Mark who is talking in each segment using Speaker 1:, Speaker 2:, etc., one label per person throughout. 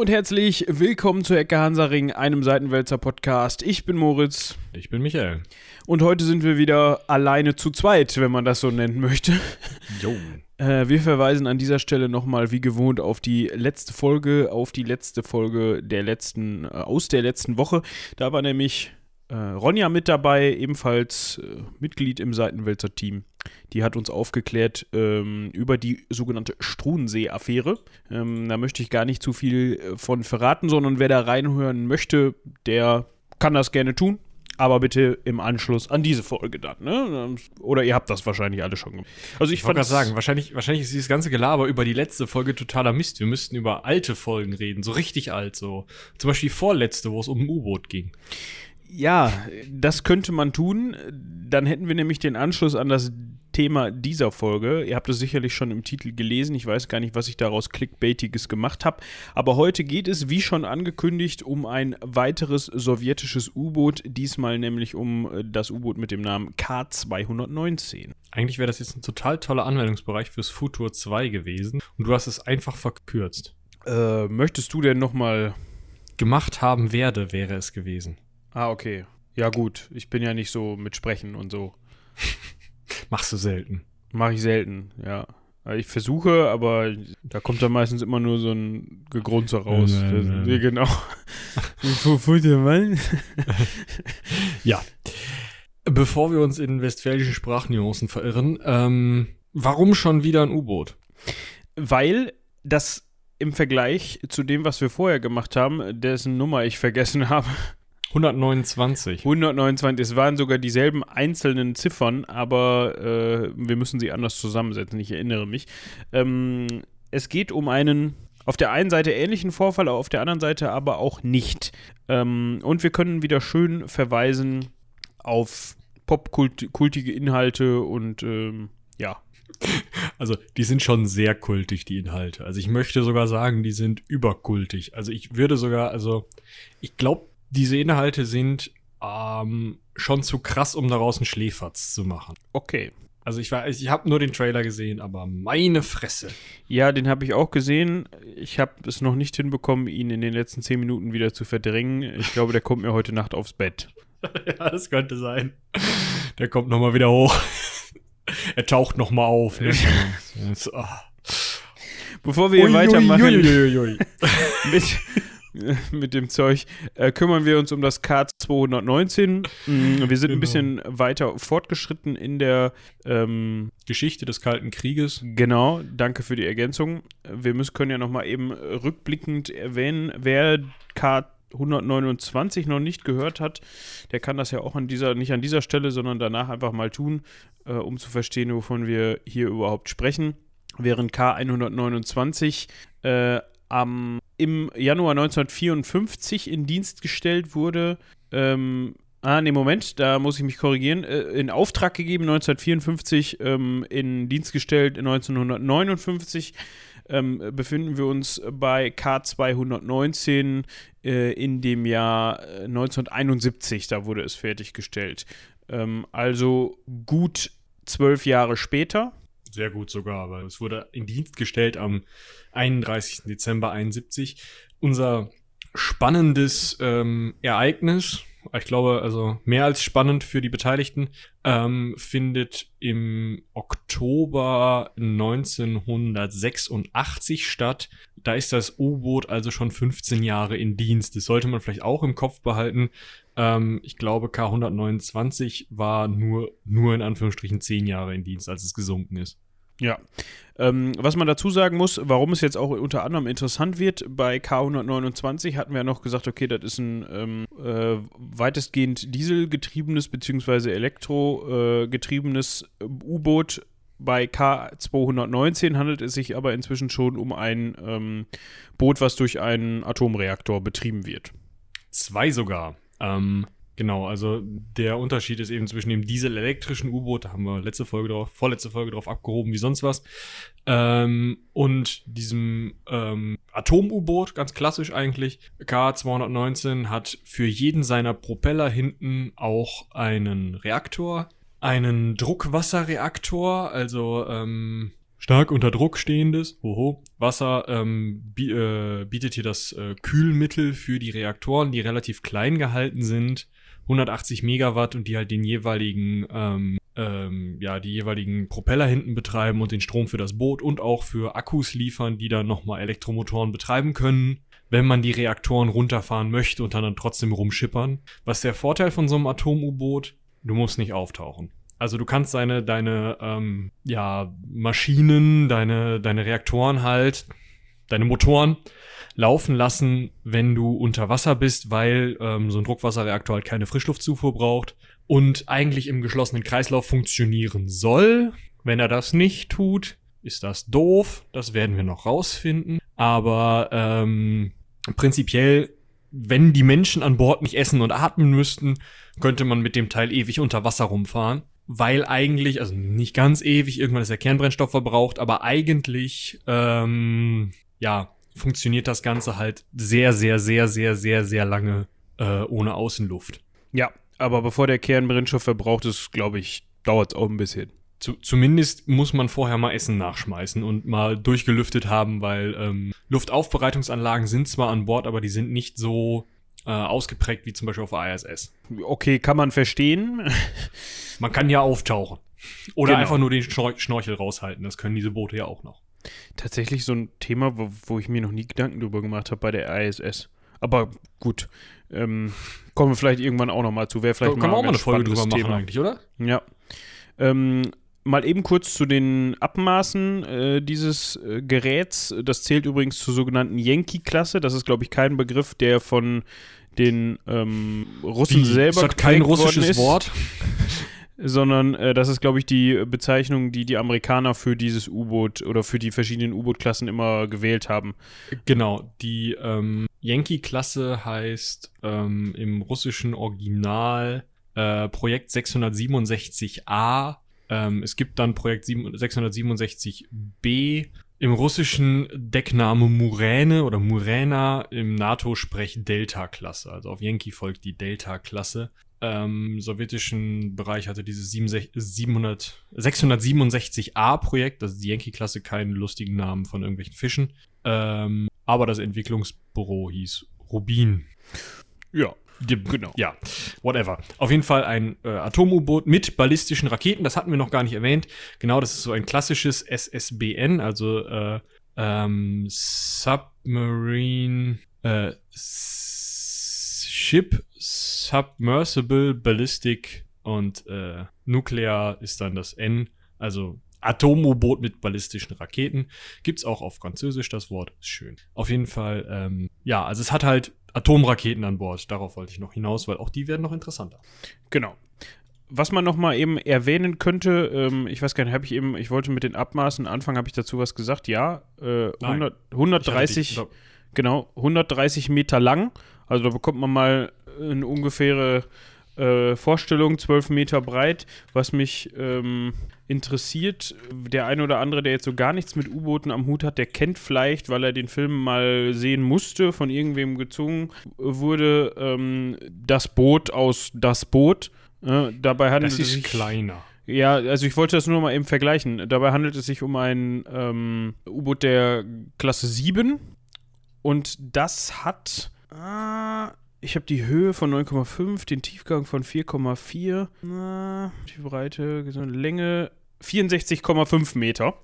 Speaker 1: und herzlich willkommen zu Ecke Hansaring, einem Seitenwälzer Podcast. Ich bin Moritz.
Speaker 2: Ich bin Michael.
Speaker 1: Und heute sind wir wieder alleine zu zweit, wenn man das so nennen möchte.
Speaker 2: Jo.
Speaker 1: Äh, wir verweisen an dieser Stelle nochmal wie gewohnt auf die letzte Folge, auf die letzte Folge der letzten, äh, aus der letzten Woche. Da war nämlich äh, Ronja mit dabei, ebenfalls äh, Mitglied im Seitenwälzer-Team. Die hat uns aufgeklärt ähm, über die sogenannte Struensee-Affäre. Ähm, da möchte ich gar nicht zu viel äh, von verraten, sondern wer da reinhören möchte, der kann das gerne tun. Aber bitte im Anschluss an diese Folge dann, ne? Oder ihr habt das wahrscheinlich alle schon gemacht.
Speaker 2: Also ich, ich wollte gerade sagen, wahrscheinlich, wahrscheinlich ist dieses ganze Gelaber über die letzte Folge totaler Mist. Wir müssten über alte Folgen reden, so richtig alt, so. Zum Beispiel die vorletzte, wo es um ein U-Boot ging.
Speaker 1: Ja, das könnte man tun. Dann hätten wir nämlich den Anschluss an das Thema dieser Folge. Ihr habt es sicherlich schon im Titel gelesen. Ich weiß gar nicht, was ich daraus Clickbaitiges gemacht habe. Aber heute geht es, wie schon angekündigt, um ein weiteres sowjetisches U-Boot. Diesmal nämlich um das U-Boot mit dem Namen K219.
Speaker 2: Eigentlich wäre das jetzt ein total toller Anwendungsbereich fürs Futur 2 gewesen. Und du hast es einfach verkürzt.
Speaker 1: Äh, möchtest du denn nochmal.
Speaker 2: Gemacht haben werde, wäre es gewesen.
Speaker 1: Ah, okay. Ja, gut. Ich bin ja nicht so mit Sprechen und so.
Speaker 2: Machst du selten.
Speaker 1: Mach ich selten, ja. Ich versuche, aber da kommt dann meistens immer nur so ein Gegrunze raus. Nein, nein, nein. genau.
Speaker 2: ja. Bevor wir uns in westfälischen Sprachnuancen verirren, ähm, warum schon wieder ein U-Boot?
Speaker 1: Weil das im Vergleich zu dem, was wir vorher gemacht haben, dessen Nummer ich vergessen habe,
Speaker 2: 129.
Speaker 1: 129. Es waren sogar dieselben einzelnen Ziffern, aber äh, wir müssen sie anders zusammensetzen. Ich erinnere mich. Ähm, es geht um einen auf der einen Seite ähnlichen Vorfall, auf der anderen Seite aber auch nicht. Ähm, und wir können wieder schön verweisen auf popkultige Inhalte und ähm, ja.
Speaker 2: Also, die sind schon sehr kultig, die Inhalte. Also, ich möchte sogar sagen, die sind überkultig. Also, ich würde sogar, also, ich glaube, diese Inhalte sind ähm, schon zu krass, um daraus einen Schläferz zu machen.
Speaker 1: Okay.
Speaker 2: Also ich war, ich habe nur den Trailer gesehen, aber meine Fresse.
Speaker 1: Ja, den habe ich auch gesehen. Ich habe es noch nicht hinbekommen, ihn in den letzten zehn Minuten wieder zu verdrängen. Ich glaube, der kommt mir heute Nacht aufs Bett.
Speaker 2: ja, das könnte sein. Der kommt noch mal wieder hoch. er taucht noch mal auf. Ne?
Speaker 1: Bevor wir ui, weitermachen ui, ui, mit, mit dem Zeug, äh, kümmern wir uns um das K219. Mm, wir sind genau. ein bisschen weiter fortgeschritten in der ähm,
Speaker 2: Geschichte des Kalten Krieges.
Speaker 1: Genau, danke für die Ergänzung. Wir müssen, können ja nochmal eben rückblickend erwähnen, wer K 129 noch nicht gehört hat, der kann das ja auch an dieser, nicht an dieser Stelle, sondern danach einfach mal tun, äh, um zu verstehen, wovon wir hier überhaupt sprechen. Während K129 äh, am, im Januar 1954 in Dienst gestellt wurde. Ähm, ah, nee, Moment, da muss ich mich korrigieren. Äh, in Auftrag gegeben 1954, ähm, in Dienst gestellt 1959. Ähm, befinden wir uns bei K219 äh, in dem Jahr 1971, äh, da wurde es fertiggestellt. Ähm, also gut zwölf Jahre später.
Speaker 2: Sehr gut sogar, aber es wurde in Dienst gestellt am 31. Dezember 71. Unser spannendes ähm, Ereignis, ich glaube, also mehr als spannend für die Beteiligten, ähm, findet im Oktober 1986 statt. Da ist das U-Boot also schon 15 Jahre in Dienst. Das sollte man vielleicht auch im Kopf behalten. Ähm, ich glaube, K129 war nur, nur in Anführungsstrichen 10 Jahre in Dienst, als es gesunken ist.
Speaker 1: Ja. Ähm, was man dazu sagen muss, warum es jetzt auch unter anderem interessant wird, bei K129 hatten wir ja noch gesagt, okay, das ist ein ähm, äh, weitestgehend dieselgetriebenes bzw. elektrogetriebenes äh, U-Boot. Bei K219 handelt es sich aber inzwischen schon um ein ähm, Boot, was durch einen Atomreaktor betrieben wird.
Speaker 2: Zwei sogar. Ähm, Genau, also der Unterschied ist eben zwischen dem dieselelektrischen U-Boot, da haben wir letzte Folge drauf, vorletzte Folge drauf abgehoben, wie sonst was, ähm, und diesem ähm, Atom-U-Boot, ganz klassisch eigentlich. K219 hat für jeden seiner Propeller hinten auch einen Reaktor, einen Druckwasserreaktor, also ähm, stark unter Druck stehendes, hoho, Wasser ähm, äh, bietet hier das äh, Kühlmittel für die Reaktoren, die relativ klein gehalten sind, 180 Megawatt und die halt den jeweiligen, ähm, ähm, ja, die jeweiligen Propeller hinten betreiben und den Strom für das Boot und auch für Akkus liefern, die dann nochmal Elektromotoren betreiben können, wenn man die Reaktoren runterfahren möchte und dann, dann trotzdem rumschippern. Was ist der Vorteil von so einem Atom-U-Boot? Du musst nicht auftauchen. Also du kannst deine, deine ähm, ja, Maschinen, deine, deine Reaktoren halt, deine Motoren laufen lassen, wenn du unter Wasser bist, weil ähm, so ein Druckwasserreaktor halt keine Frischluftzufuhr braucht und eigentlich im geschlossenen Kreislauf funktionieren soll. Wenn er das nicht tut, ist das doof. Das werden wir noch rausfinden. Aber ähm, prinzipiell, wenn die Menschen an Bord nicht essen und atmen müssten, könnte man mit dem Teil ewig unter Wasser rumfahren weil eigentlich, also nicht ganz ewig, irgendwann ist der Kernbrennstoff verbraucht, aber eigentlich, ähm, ja, funktioniert das Ganze halt sehr, sehr, sehr, sehr, sehr, sehr lange äh, ohne Außenluft.
Speaker 1: Ja, aber bevor der Kernbrennstoff verbraucht ist, glaube ich, dauert es auch ein bisschen.
Speaker 2: Zu, zumindest muss man vorher mal Essen nachschmeißen und mal durchgelüftet haben, weil ähm, Luftaufbereitungsanlagen sind zwar an Bord, aber die sind nicht so äh, ausgeprägt wie zum Beispiel auf der ISS.
Speaker 1: Okay, kann man verstehen.
Speaker 2: Man kann ja auftauchen. Oder genau. einfach nur den Schnorchel raushalten. Das können diese Boote ja auch noch.
Speaker 1: Tatsächlich so ein Thema, wo, wo ich mir noch nie Gedanken drüber gemacht habe bei der ISS. Aber gut, ähm, kommen wir vielleicht irgendwann auch noch mal zu. Wäre vielleicht
Speaker 2: Kann, mal, auch mal eine Folge drüber machen Thema. eigentlich, oder?
Speaker 1: Ja. Ähm, mal eben kurz zu den Abmaßen äh, dieses äh, Geräts. Das zählt übrigens zur sogenannten Yankee-Klasse. Das ist, glaube ich, kein Begriff, der von den ähm, Russen Wie? selber.
Speaker 2: Das hat kein russisches Wort.
Speaker 1: sondern äh, das ist, glaube ich, die Bezeichnung, die die Amerikaner für dieses U-Boot oder für die verschiedenen U-Boot-Klassen immer gewählt haben.
Speaker 2: Genau, die ähm, Yankee-Klasse heißt ähm, im russischen Original äh, Projekt 667a. Ähm, es gibt dann Projekt 667b. Im russischen Deckname Muräne oder Muräna, im NATO-Sprech Delta-Klasse. Also auf Yankee folgt die Delta-Klasse ähm, sowjetischen Bereich hatte dieses 667a-Projekt, das ist die Yankee-Klasse, keinen lustigen Namen von irgendwelchen Fischen. Ähm, aber das Entwicklungsbüro hieß Rubin.
Speaker 1: Ja.
Speaker 2: Genau. Ja, whatever. Auf jeden Fall ein äh, Atom-U-Boot mit ballistischen Raketen, das hatten wir noch gar nicht erwähnt. Genau, das ist so ein klassisches SSBN, also äh, ähm, Submarine äh, Ship Submersible Ballistic und äh, Nuclear ist dann das N, also Atom-U-Boot mit ballistischen Raketen. Gibt's auch auf Französisch das Wort, ist schön. Auf jeden Fall, ähm, ja, also es hat halt Atomraketen an Bord. Darauf wollte ich noch hinaus, weil auch die werden noch interessanter.
Speaker 1: Genau. Was man noch mal eben erwähnen könnte, ähm, ich weiß gar nicht, habe ich eben, ich wollte mit den Abmaßen anfangen, habe ich dazu was gesagt? Ja, äh, 100, 130, genau, 130 Meter lang also da bekommt man mal eine ungefähre äh, Vorstellung, 12 Meter breit, was mich ähm, interessiert. Der eine oder andere, der jetzt so gar nichts mit U-Booten am Hut hat, der kennt vielleicht, weil er den Film mal sehen musste, von irgendwem gezwungen wurde, ähm, das Boot aus Das Boot. Äh, dabei handelt
Speaker 2: das ist es sich kleiner.
Speaker 1: Ja, also ich wollte das nur mal eben vergleichen. Dabei handelt es sich um ein ähm, U-Boot der Klasse 7 und das hat Ah, ich habe die Höhe von 9,5, den Tiefgang von 4,4, die Breite, Länge 64,5 Meter.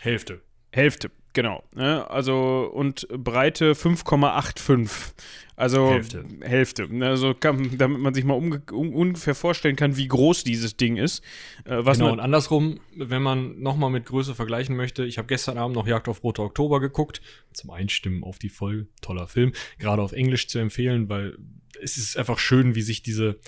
Speaker 2: Hälfte.
Speaker 1: Hälfte, genau. Ne? Also und Breite 5,85. Also
Speaker 2: Hälfte.
Speaker 1: Hälfte. Also kann, damit man sich mal um, ungefähr vorstellen kann, wie groß dieses Ding ist.
Speaker 2: Äh, genau, und andersrum, wenn man nochmal mit Größe vergleichen möchte, ich habe gestern Abend noch Jagd auf Rote Oktober geguckt, zum Einstimmen auf die Folge, toller Film, gerade auf Englisch zu empfehlen, weil es ist einfach schön, wie sich diese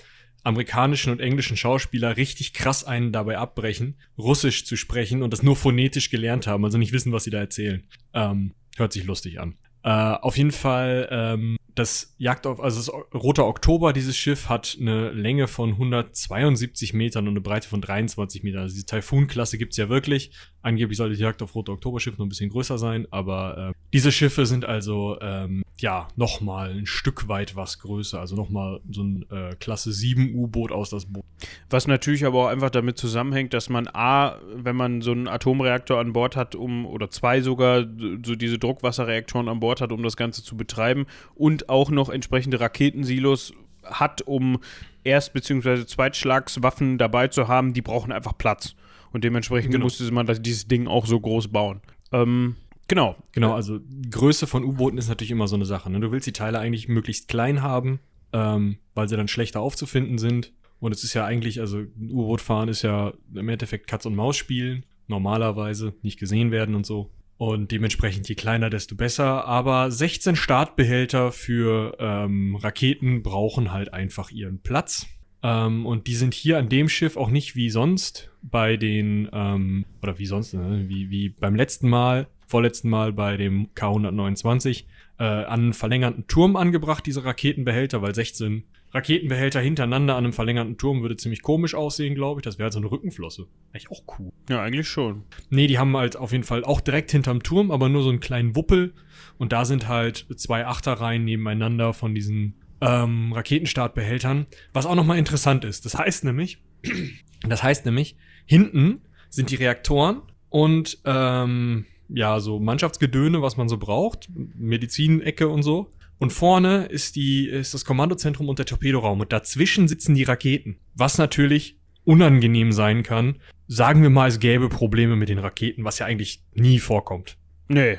Speaker 2: amerikanischen und englischen Schauspieler richtig krass einen dabei abbrechen, Russisch zu sprechen und das nur phonetisch gelernt haben, also nicht wissen, was sie da erzählen. Ähm, hört sich lustig an. Äh, auf jeden Fall, ähm, das Jagd auf, also das Roter Oktober, dieses Schiff, hat eine Länge von 172 Metern und eine Breite von 23 Metern. Also diese Typhoon-Klasse gibt's ja wirklich. Angeblich sollte die Jagd auf Roter Oktober-Schiff noch ein bisschen größer sein, aber äh, diese Schiffe sind also ähm, ja nochmal ein Stück weit was größer. Also nochmal so ein äh, Klasse 7 U-Boot aus das Boot.
Speaker 1: Was natürlich aber auch einfach damit zusammenhängt, dass man A, wenn man so einen Atomreaktor an Bord hat, um, oder zwei sogar, so diese Druckwasserreaktoren an Bord hat, um das Ganze zu betreiben und auch noch entsprechende Raketensilos hat, um Erst- bzw. Zweitschlagswaffen dabei zu haben, die brauchen einfach Platz. Und dementsprechend
Speaker 2: Genau.
Speaker 1: musste man das, dieses Ding auch so groß bauen. Ähm, genau.
Speaker 2: Genau, also Größe von U-Booten ist natürlich immer so eine Sache. Ne? Du willst die Teile eigentlich möglichst klein haben, ähm, weil sie dann schlechter aufzufinden sind. Und es ist ja eigentlich, also ein U-Boot fahren ist ja im Endeffekt Katz- und Maus spielen, normalerweise, nicht gesehen werden und so. Und dementsprechend je kleiner, desto besser. Aber 16 Startbehälter für ähm, Raketen brauchen halt einfach ihren Platz. Ähm, und die sind hier an dem Schiff auch nicht wie sonst bei den, ähm, oder wie sonst, ne, wie, wie beim letzten Mal, vorletzten Mal bei dem K129, äh, an einen verlängerten Turm angebracht, diese Raketenbehälter, weil 16 Raketenbehälter hintereinander an einem verlängerten Turm würde ziemlich komisch aussehen, glaube ich. Das wäre halt so eine Rückenflosse. Eigentlich auch cool.
Speaker 1: Ja, eigentlich schon.
Speaker 2: Nee, die haben halt auf jeden Fall auch direkt hinterm Turm, aber nur so einen kleinen Wuppel. Und da sind halt zwei Achterreihen nebeneinander von diesen ähm, Raketenstartbehältern. Was auch nochmal interessant ist. Das heißt nämlich, das heißt nämlich, hinten sind die Reaktoren und ähm, ja, so Mannschaftsgedöne, was man so braucht, Medizinecke und so. Und vorne ist die, ist das Kommandozentrum und der Torpedoraum. Und dazwischen sitzen die Raketen. Was natürlich unangenehm sein kann. Sagen wir mal, es gäbe Probleme mit den Raketen, was ja eigentlich nie vorkommt.
Speaker 1: Nee.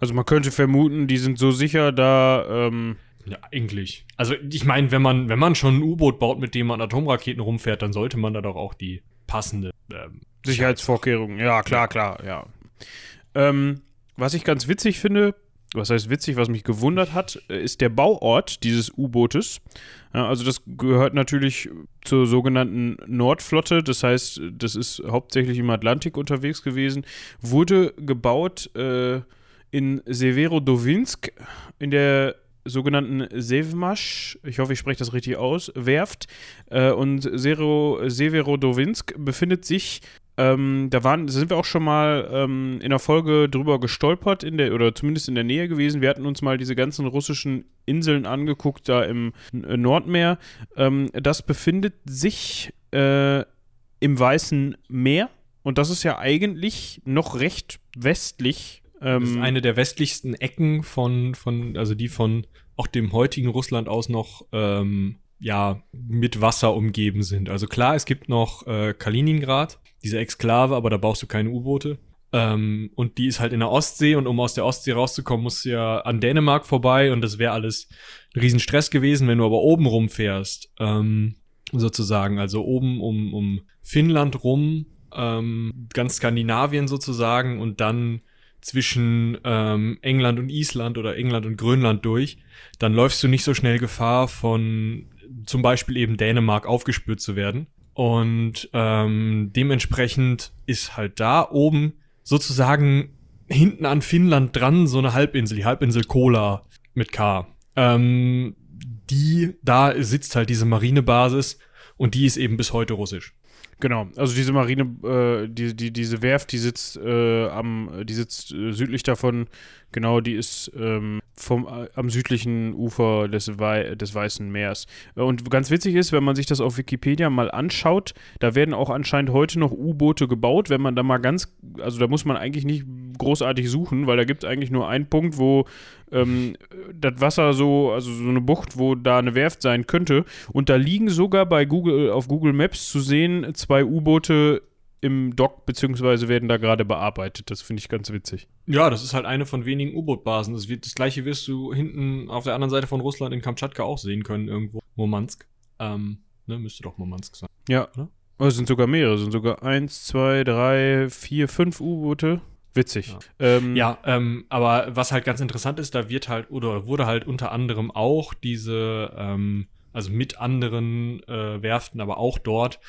Speaker 1: Also man könnte vermuten, die sind so sicher, da, ähm,
Speaker 2: Ja, eigentlich. Also ich meine, wenn man, wenn man schon ein U-Boot baut, mit dem man Atomraketen rumfährt, dann sollte man da doch auch die passende ähm,
Speaker 1: Sicherheitsvorkehrungen. Ja, klar, klar, ja. Ähm, was ich ganz witzig finde, was heißt witzig, was mich gewundert hat, äh, ist der Bauort dieses U-Bootes. Also das gehört natürlich zur sogenannten Nordflotte, das heißt, das ist hauptsächlich im Atlantik unterwegs gewesen, wurde gebaut äh, in Severodowinsk in der sogenannten Sevmasch, ich hoffe, ich spreche das richtig aus, Werft. Äh, und Severodowinsk befindet sich ähm, da waren, sind wir auch schon mal ähm, in der Folge drüber gestolpert, in der, oder zumindest in der Nähe gewesen. Wir hatten uns mal diese ganzen russischen Inseln angeguckt, da im äh, Nordmeer. Ähm, das befindet sich äh, im Weißen Meer. Und das ist ja eigentlich noch recht westlich.
Speaker 2: Das ist
Speaker 1: Ähm,
Speaker 2: eine der westlichsten Ecken von, von, also die von auch dem heutigen Russland aus noch, ähm, ja, mit Wasser umgeben sind. Also klar, es gibt noch äh, Kaliningrad, diese Exklave, aber da brauchst du keine U-Boote. Ähm, und die ist halt in der Ostsee und um aus der Ostsee rauszukommen, musst du ja an Dänemark vorbei und das wäre alles ein Riesenstress gewesen, wenn du aber oben rumfährst, ähm, sozusagen, also oben um, um Finnland rum, ähm, ganz Skandinavien sozusagen und dann zwischen ähm, England und Island oder England und Grönland durch, dann läufst du nicht so schnell Gefahr von zum Beispiel eben Dänemark aufgespürt zu werden. Und ähm, dementsprechend ist halt da oben sozusagen hinten an Finnland dran so eine Halbinsel, die Halbinsel Kola mit K. Ähm, die, da sitzt halt diese Marinebasis und die ist eben bis heute russisch.
Speaker 1: Genau, also diese Marine, äh, die, die, diese Werft, die sitzt äh, am, die sitzt äh, südlich davon, genau, die ist ähm, vom, äh, am südlichen Ufer des, Wei des Weißen Meers. Äh, Und ganz witzig ist, wenn man sich das auf Wikipedia mal anschaut, da werden auch anscheinend heute noch U-Boote gebaut, wenn man da mal ganz, also da muss man eigentlich nicht großartig suchen, weil da gibt es eigentlich nur einen Punkt, wo ähm, das Wasser so, also so eine Bucht, wo da eine Werft sein könnte. Und da liegen sogar bei Google, auf Google Maps zu sehen, zwei U-Boote im Dock, beziehungsweise werden da gerade bearbeitet. Das finde ich ganz witzig.
Speaker 2: Ja, das ist halt eine von wenigen U-Boot-Basen. Das, das gleiche wirst du hinten auf der anderen Seite von Russland in Kamtschatka auch sehen können, irgendwo. Murmansk. Ähm, ne, müsste doch Murmansk sein.
Speaker 1: Ja.
Speaker 2: Oder?
Speaker 1: Oh, es sind sogar mehrere. Es sind sogar eins, zwei, drei, vier, fünf U-Boote. Witzig.
Speaker 2: Ja.
Speaker 1: Ähm,
Speaker 2: Ja, ähm, aber was halt ganz interessant ist, da wird halt, oder wurde halt unter anderem auch diese, ähm, also mit anderen äh, Werften, aber auch dort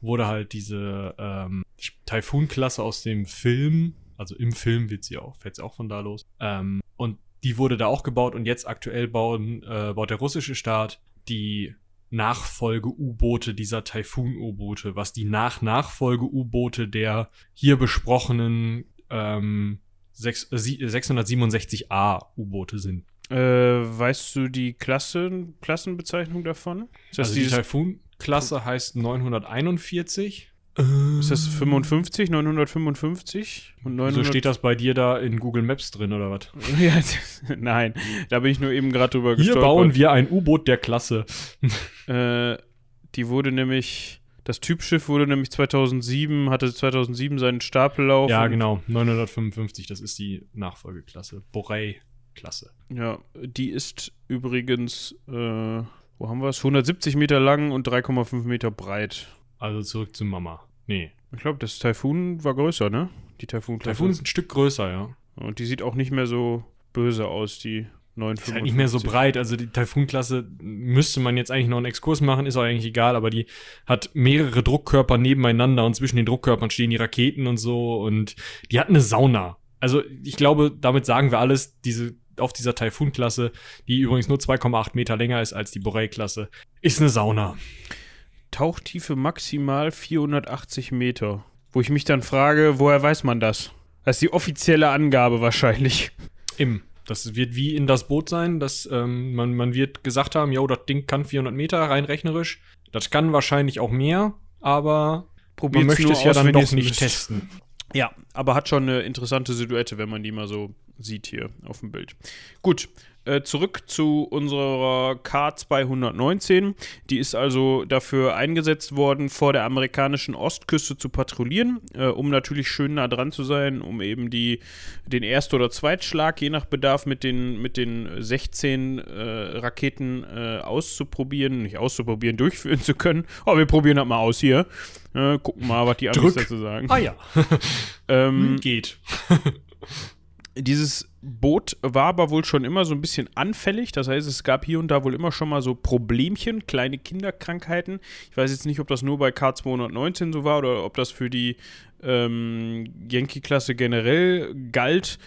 Speaker 2: wurde halt diese ähm, Typhoon-Klasse aus dem Film, also im Film wird sie auch, fällt sie auch von da los. Ähm, und Die wurde da auch gebaut und jetzt aktuell bauen, äh, baut der russische Staat die Nachfolge-U-Boote dieser Taifun-U-Boote, was die Nach-Nachfolge-U-Boote der hier besprochenen ähm, 6, äh, 667a U-Boote sind.
Speaker 1: Äh, weißt du die Klasse, Klassenbezeichnung davon?
Speaker 2: Also die Taifun-Klasse heißt 941.
Speaker 1: Ist das 55, 955?
Speaker 2: Und 900 so steht das bei dir da in Google Maps drin oder was?
Speaker 1: ja, nein, da bin ich nur eben gerade drüber
Speaker 2: Hier gestolpert. bauen wir ein U-Boot der Klasse.
Speaker 1: äh, die wurde nämlich, das Typschiff wurde nämlich 2007, hatte 2007 seinen Stapellauf.
Speaker 2: Ja, genau, 955, das ist die Nachfolgeklasse. Borei-Klasse.
Speaker 1: Ja, die ist übrigens, äh, wo haben wir es? 170 Meter lang und 3,5 Meter breit.
Speaker 2: Also zurück zu Mama. Nee.
Speaker 1: Ich glaube, das Taifun war größer, ne?
Speaker 2: Die Taifun. Taifun ist ein Stück größer, ja.
Speaker 1: Und die sieht auch nicht mehr so böse aus, die 955.
Speaker 2: Ist halt nicht mehr so breit. Also die Taifun-Klasse müsste man jetzt eigentlich noch einen Exkurs machen, ist auch eigentlich egal, aber die hat mehrere Druckkörper nebeneinander und zwischen den Druckkörpern stehen die Raketen und so und die hat eine Sauna. Also ich glaube, damit sagen wir alles, diese auf dieser Taifun-Klasse, die übrigens nur 2,8 Meter länger ist als die Borei-Klasse, ist eine Sauna.
Speaker 1: Tauchtiefe maximal 480 Meter. Wo ich mich dann frage, woher weiß man das? Das ist die offizielle Angabe wahrscheinlich.
Speaker 2: Im. Das wird wie in das Boot sein, dass ähm, man, man wird gesagt haben, jo, das Ding kann 400 Meter rein rechnerisch. Das kann wahrscheinlich auch mehr, aber
Speaker 1: Probiert's man möchte es ja dann doch nicht testen. Ja, aber hat schon eine interessante Silhouette, wenn man die mal so sieht hier auf dem Bild. Gut, äh, zurück zu unserer K219. Die ist also dafür eingesetzt worden, vor der amerikanischen Ostküste zu patrouillieren, äh, um natürlich schön nah dran zu sein, um eben die, den Erst- oder Zweitschlag, je nach Bedarf, mit den, mit den 16 äh, Raketen äh, auszuprobieren, nicht auszuprobieren, durchführen zu können. Aber wir probieren das mal aus hier. Äh, gucken mal, was die
Speaker 2: Amis dazu sagen.
Speaker 1: Ah ja.
Speaker 2: ähm, Geht.
Speaker 1: Dieses Boot war aber wohl schon immer so ein bisschen anfällig. Das heißt, es gab hier und da wohl immer schon mal so Problemchen, kleine Kinderkrankheiten. Ich weiß jetzt nicht, ob das nur bei K219 so war oder ob das für die ähm, Yankee-Klasse generell galt.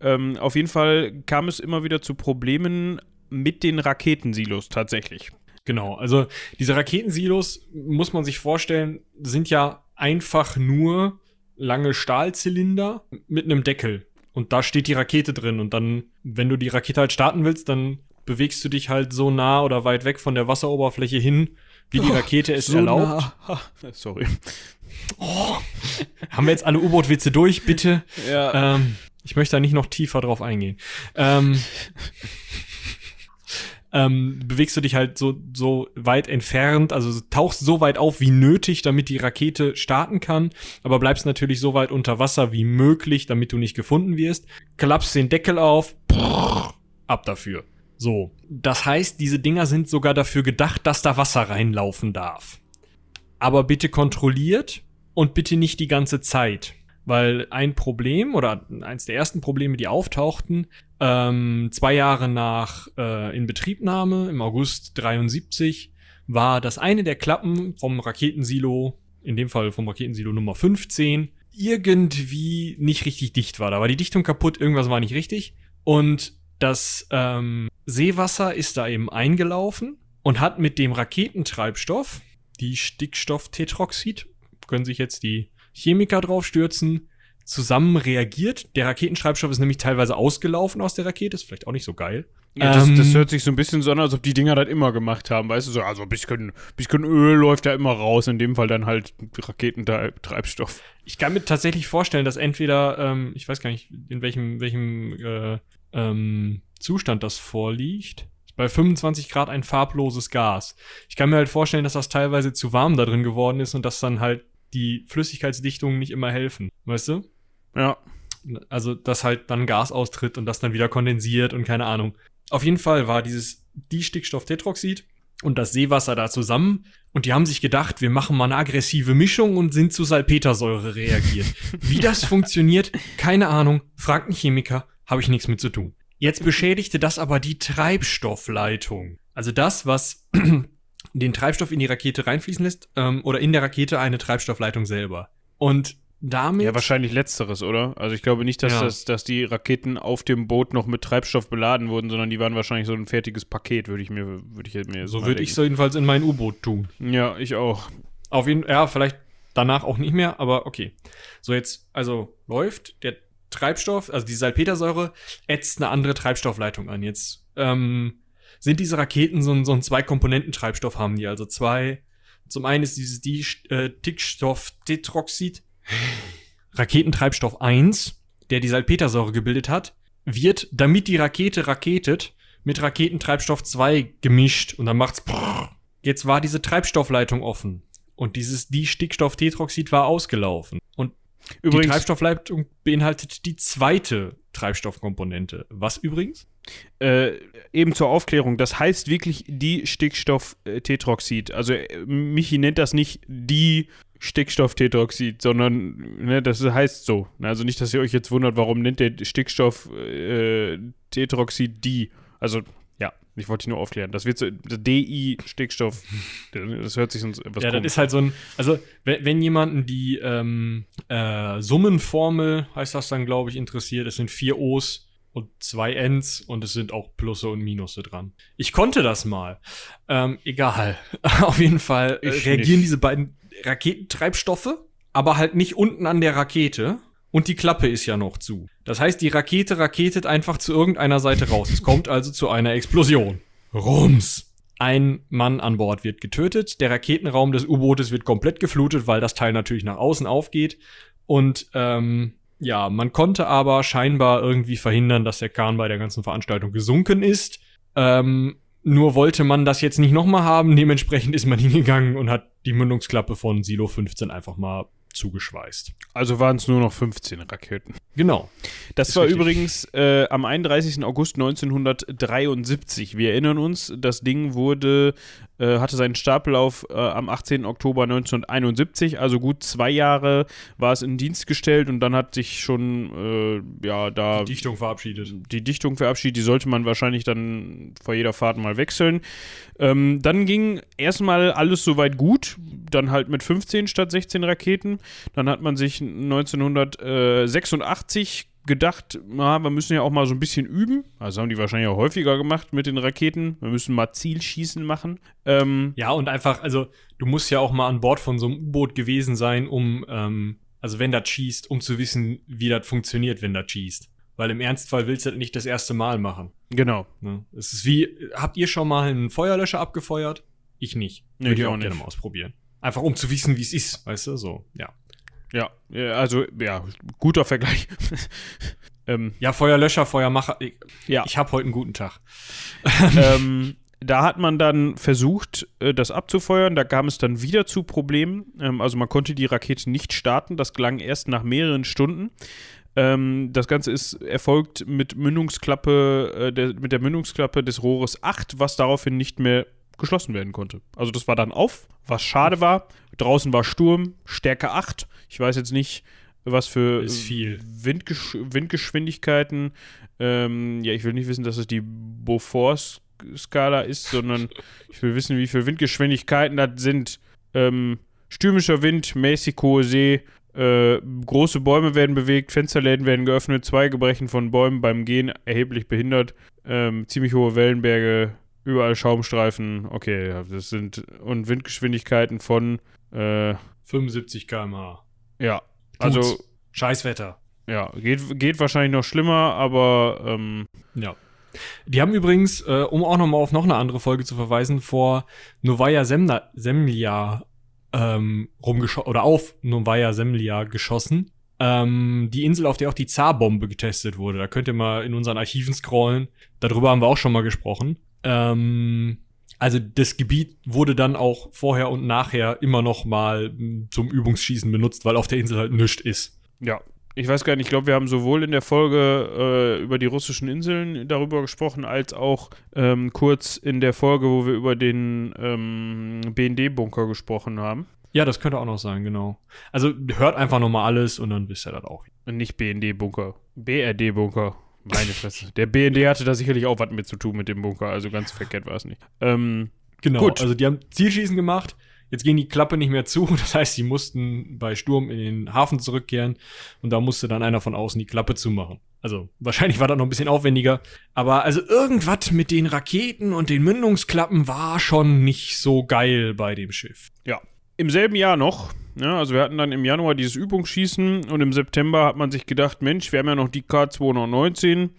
Speaker 1: Ähm, auf jeden Fall kam es immer wieder zu Problemen mit den Raketensilos tatsächlich.
Speaker 2: Genau, also diese Raketensilos, muss man sich vorstellen, sind ja einfach nur lange Stahlzylinder mit einem Deckel. Und da steht die Rakete drin. Und dann, wenn du die Rakete halt starten willst, dann bewegst du dich halt so nah oder weit weg von der Wasseroberfläche hin, wie die Rakete es so erlaubt.
Speaker 1: Nah. Sorry.
Speaker 2: Oh. Haben wir jetzt alle U-Boot-Witze durch, bitte?
Speaker 1: Ja.
Speaker 2: Ähm, ich möchte da nicht noch tiefer drauf eingehen. Ähm, ähm, bewegst du dich halt so, so weit entfernt, also tauchst so weit auf wie nötig, damit die Rakete starten kann, aber bleibst natürlich so weit unter Wasser wie möglich, damit du nicht gefunden wirst, klappst den Deckel auf, ab dafür. So. Das heißt, diese Dinger sind sogar dafür gedacht, dass da Wasser reinlaufen darf. Aber bitte kontrolliert und bitte nicht die ganze Zeit. Weil ein Problem oder eins der ersten Probleme, die auftauchten, ähm, zwei Jahre nach äh, Inbetriebnahme im August 73 war, dass eine der Klappen vom Raketensilo, in dem Fall vom Raketensilo Nummer 15, irgendwie nicht richtig dicht war. Da war die Dichtung kaputt, irgendwas war nicht richtig. Und das ähm, Seewasser ist da eben eingelaufen und hat mit dem Raketentreibstoff, die Stickstofftetroxid, können sich jetzt die Chemiker draufstürzen, zusammen reagiert. Der Raketentreibstoff ist nämlich teilweise ausgelaufen aus der Rakete, ist vielleicht auch nicht so geil.
Speaker 1: Ja, das, ähm, das, hört sich so ein bisschen so an, als ob die Dinger das immer gemacht haben, weißt du, so, also ein bisschen, bisschen Öl läuft ja immer raus, in dem Fall dann halt Raketentreibstoff.
Speaker 2: Ich kann mir tatsächlich vorstellen, dass entweder, ähm, ich weiß gar nicht, in welchem, welchem äh, ähm, Zustand das vorliegt, bei 25 Grad ein farbloses Gas. Ich kann mir halt vorstellen, dass das teilweise zu warm da drin geworden ist und dass dann halt die Flüssigkeitsdichtungen nicht immer helfen. Weißt du?
Speaker 1: Ja.
Speaker 2: Also, dass halt dann Gas austritt und das dann wieder kondensiert und keine Ahnung. Auf jeden Fall war dieses Distickstofftetroxid und das Seewasser da zusammen und die haben sich gedacht, wir machen mal eine aggressive Mischung und sind zu Salpetersäure reagiert. Wie das funktioniert, keine Ahnung, fragt einen Chemiker, habe ich nichts mit zu tun. Jetzt beschädigte das aber die Treibstoffleitung. Also das, was den Treibstoff in die Rakete reinfließen lässt ähm, oder in der Rakete eine Treibstoffleitung selber. Und damit.
Speaker 1: Ja, wahrscheinlich letzteres, oder? Also ich glaube nicht, dass,
Speaker 2: Ja.
Speaker 1: das, dass die Raketen auf dem Boot noch mit Treibstoff beladen wurden, sondern die waren wahrscheinlich so ein fertiges Paket, würde ich mir, würde ich mir
Speaker 2: so würde ich es jedenfalls in mein U-Boot tun.
Speaker 1: Ja, ich auch.
Speaker 2: Auf jeden ja, vielleicht danach auch nicht mehr, aber okay. So jetzt, also läuft der Treibstoff, also die Salpetersäure, ätzt eine andere Treibstoffleitung an. Jetzt ähm, sind diese Raketen so ein, so ein Zwei-Komponenten-Treibstoff haben die, also zwei. Zum einen ist dieses die, äh, Stickstofftetroxid, Raketentreibstoff 1, der die Salpetersäure gebildet hat, wird, damit die Rakete raketet, mit Raketentreibstoff 2 gemischt und dann macht's prrr. Jetzt war diese Treibstoffleitung offen und dieses Distickstofftetroxid war ausgelaufen. Und die
Speaker 1: Übrigens,
Speaker 2: Treibstoffleitung beinhaltet die zweite Treibstoffkomponente. Was übrigens?
Speaker 1: äh, eben zur Aufklärung, das heißt wirklich die Stickstofftetroxid. Also äh, Michi nennt das nicht die Stickstofftetroxid, sondern ne, das heißt so. Also nicht, dass ihr euch jetzt wundert, warum nennt der Stickstoff äh, Tetroxid die. Also ja, ich wollte dich nur aufklären. Das wird so DI Stickstoff. Das hört sich sonst etwas
Speaker 2: ja, das
Speaker 1: komisch
Speaker 2: ist halt so ein, also wenn, wenn jemanden die ähm, äh, Summenformel, heißt das dann, glaube ich, interessiert, es sind vier O's und zwei N's und es sind auch Plusse und Minusse dran. Ich konnte das mal. Ähm, egal. Auf jeden Fall äh, reagieren
Speaker 1: nicht.
Speaker 2: diese beiden Raketentreibstoffe, aber halt nicht unten an der Rakete. Und die Klappe ist ja noch zu. Das heißt, die Rakete raketet einfach zu irgendeiner Seite raus. Es kommt also zu einer Explosion. Rums. Ein Mann an Bord wird getötet. Der Raketenraum des U-Bootes wird komplett geflutet, weil das Teil natürlich nach außen aufgeht. Und ähm, ja, man konnte aber scheinbar irgendwie verhindern, dass der Kahn bei der ganzen Veranstaltung gesunken ist. Ähm, nur wollte man das jetzt nicht nochmal haben. Dementsprechend ist man hingegangen und hat die Mündungsklappe von Silo 15 einfach mal zugeschweißt.
Speaker 1: Also waren es nur noch 15 Raketen.
Speaker 2: Genau.
Speaker 1: Das
Speaker 2: Ist
Speaker 1: war
Speaker 2: richtig.
Speaker 1: übrigens äh, am 31. August 1973. Wir erinnern uns, das Ding wurde, äh, hatte seinen Startlauf äh, am 18. Oktober 1971, also gut zwei Jahre war es in Dienst gestellt und dann hat sich schon, äh, ja, da
Speaker 2: Die Dichtung verabschiedet.
Speaker 1: die Dichtung verabschiedet, die sollte man wahrscheinlich dann vor jeder Fahrt mal wechseln. Ähm, dann ging erstmal alles soweit gut, dann halt mit 15 statt 16 Raketen. Dann hat man sich 1986 gedacht, na, wir müssen ja auch mal so ein bisschen üben. Also haben die wahrscheinlich auch häufiger gemacht mit den Raketen. Wir müssen mal Zielschießen machen. Ähm,
Speaker 2: Ja, und einfach, also du musst ja auch mal an Bord von so einem U-Boot gewesen sein, um, ähm, also wenn das schießt, um zu wissen, wie das funktioniert, wenn das schießt. Weil im Ernstfall willst du das nicht das erste Mal machen.
Speaker 1: genau.
Speaker 2: Ne? Es ist wie, habt ihr schon mal einen Feuerlöscher abgefeuert? Ich nicht.
Speaker 1: Nee,
Speaker 2: Würde
Speaker 1: ich
Speaker 2: ich
Speaker 1: auch
Speaker 2: auch gerne
Speaker 1: nicht.
Speaker 2: mal ausprobieren. Einfach um zu wissen, wie es ist, weißt du, so, ja.
Speaker 1: Ja, ja, also, ja, guter Vergleich. ähm,
Speaker 2: Ja, Feuerlöscher, Feuermacher, ich,
Speaker 1: ja.
Speaker 2: ich habe heute einen guten Tag.
Speaker 1: ähm, da hat man dann versucht, äh, das abzufeuern. Da kam es dann wieder zu Problemen. Ähm, also man konnte die Rakete nicht starten. Das gelang erst nach mehreren Stunden. Ähm, das Ganze ist erfolgt mit Mündungsklappe, äh, mit der Mündungsklappe des Rohres 8, was daraufhin nicht mehr geschlossen werden konnte. Also das war dann auf, was schade war. Draußen war Sturm, Stärke 8. Ich weiß jetzt nicht, was für
Speaker 2: viel.
Speaker 1: Windgesch Windgeschwindigkeiten. Ähm, ja, ich will nicht wissen, dass es die Beaufort-Skala ist, sondern ich will wissen, wie viele Windgeschwindigkeiten das sind. Ähm, stürmischer Wind, mäßig hohe See, äh, große Bäume werden bewegt, Fensterläden werden geöffnet, Zweige brechen von Bäumen beim Gehen erheblich behindert, ähm, ziemlich hohe Wellenberge, überall Schaumstreifen, okay, das sind und Windgeschwindigkeiten von, äh,
Speaker 2: 75 km/h.
Speaker 1: ja, also,
Speaker 2: Tut's. Scheißwetter.
Speaker 1: ja, geht, geht wahrscheinlich noch schlimmer, aber, ähm,
Speaker 2: Ja. Die haben übrigens, äh, um auch nochmal auf noch eine andere Folge zu verweisen, vor Novaya Semna, Semlja ähm, rumgeschossen, oder auf Novaya Semlja geschossen. Ähm, die Insel, auf der auch die Zarbombe getestet wurde. Da könnt ihr mal in unseren Archiven scrollen. Darüber haben wir auch schon mal gesprochen. Ähm, also das Gebiet wurde dann auch vorher und nachher immer noch mal zum Übungsschießen benutzt, weil auf der Insel halt nichts ist.
Speaker 1: Ja, ich weiß gar nicht, ich glaube, wir haben sowohl in der Folge äh, über die russischen Inseln darüber gesprochen, als auch ähm, kurz in der Folge, wo wir über den ähm, BND-Bunker gesprochen haben.
Speaker 2: Ja, das könnte auch noch sein, genau. Also hört einfach nochmal alles und dann wisst ihr das auch.
Speaker 1: Nicht BND-Bunker, BRD-Bunker. Meine Fresse. Der BND hatte da sicherlich auch was mit zu tun mit dem Bunker, also ganz verkehrt war es nicht. Ähm,
Speaker 2: Genau,
Speaker 1: Gut.
Speaker 2: also die haben Zielschießen gemacht, Jetzt ging die Klappe nicht mehr zu. Das heißt, sie mussten bei Sturm in den Hafen zurückkehren und da musste dann einer von außen die Klappe zumachen. Also wahrscheinlich war das noch ein bisschen aufwendiger. Aber also irgendwas mit den Raketen und den Mündungsklappen war schon nicht so geil bei dem Schiff.
Speaker 1: Ja. Im selben Jahr noch, ja, also wir hatten dann im Januar dieses Übungsschießen und im September hat man sich gedacht, Mensch, wir haben ja noch die K219,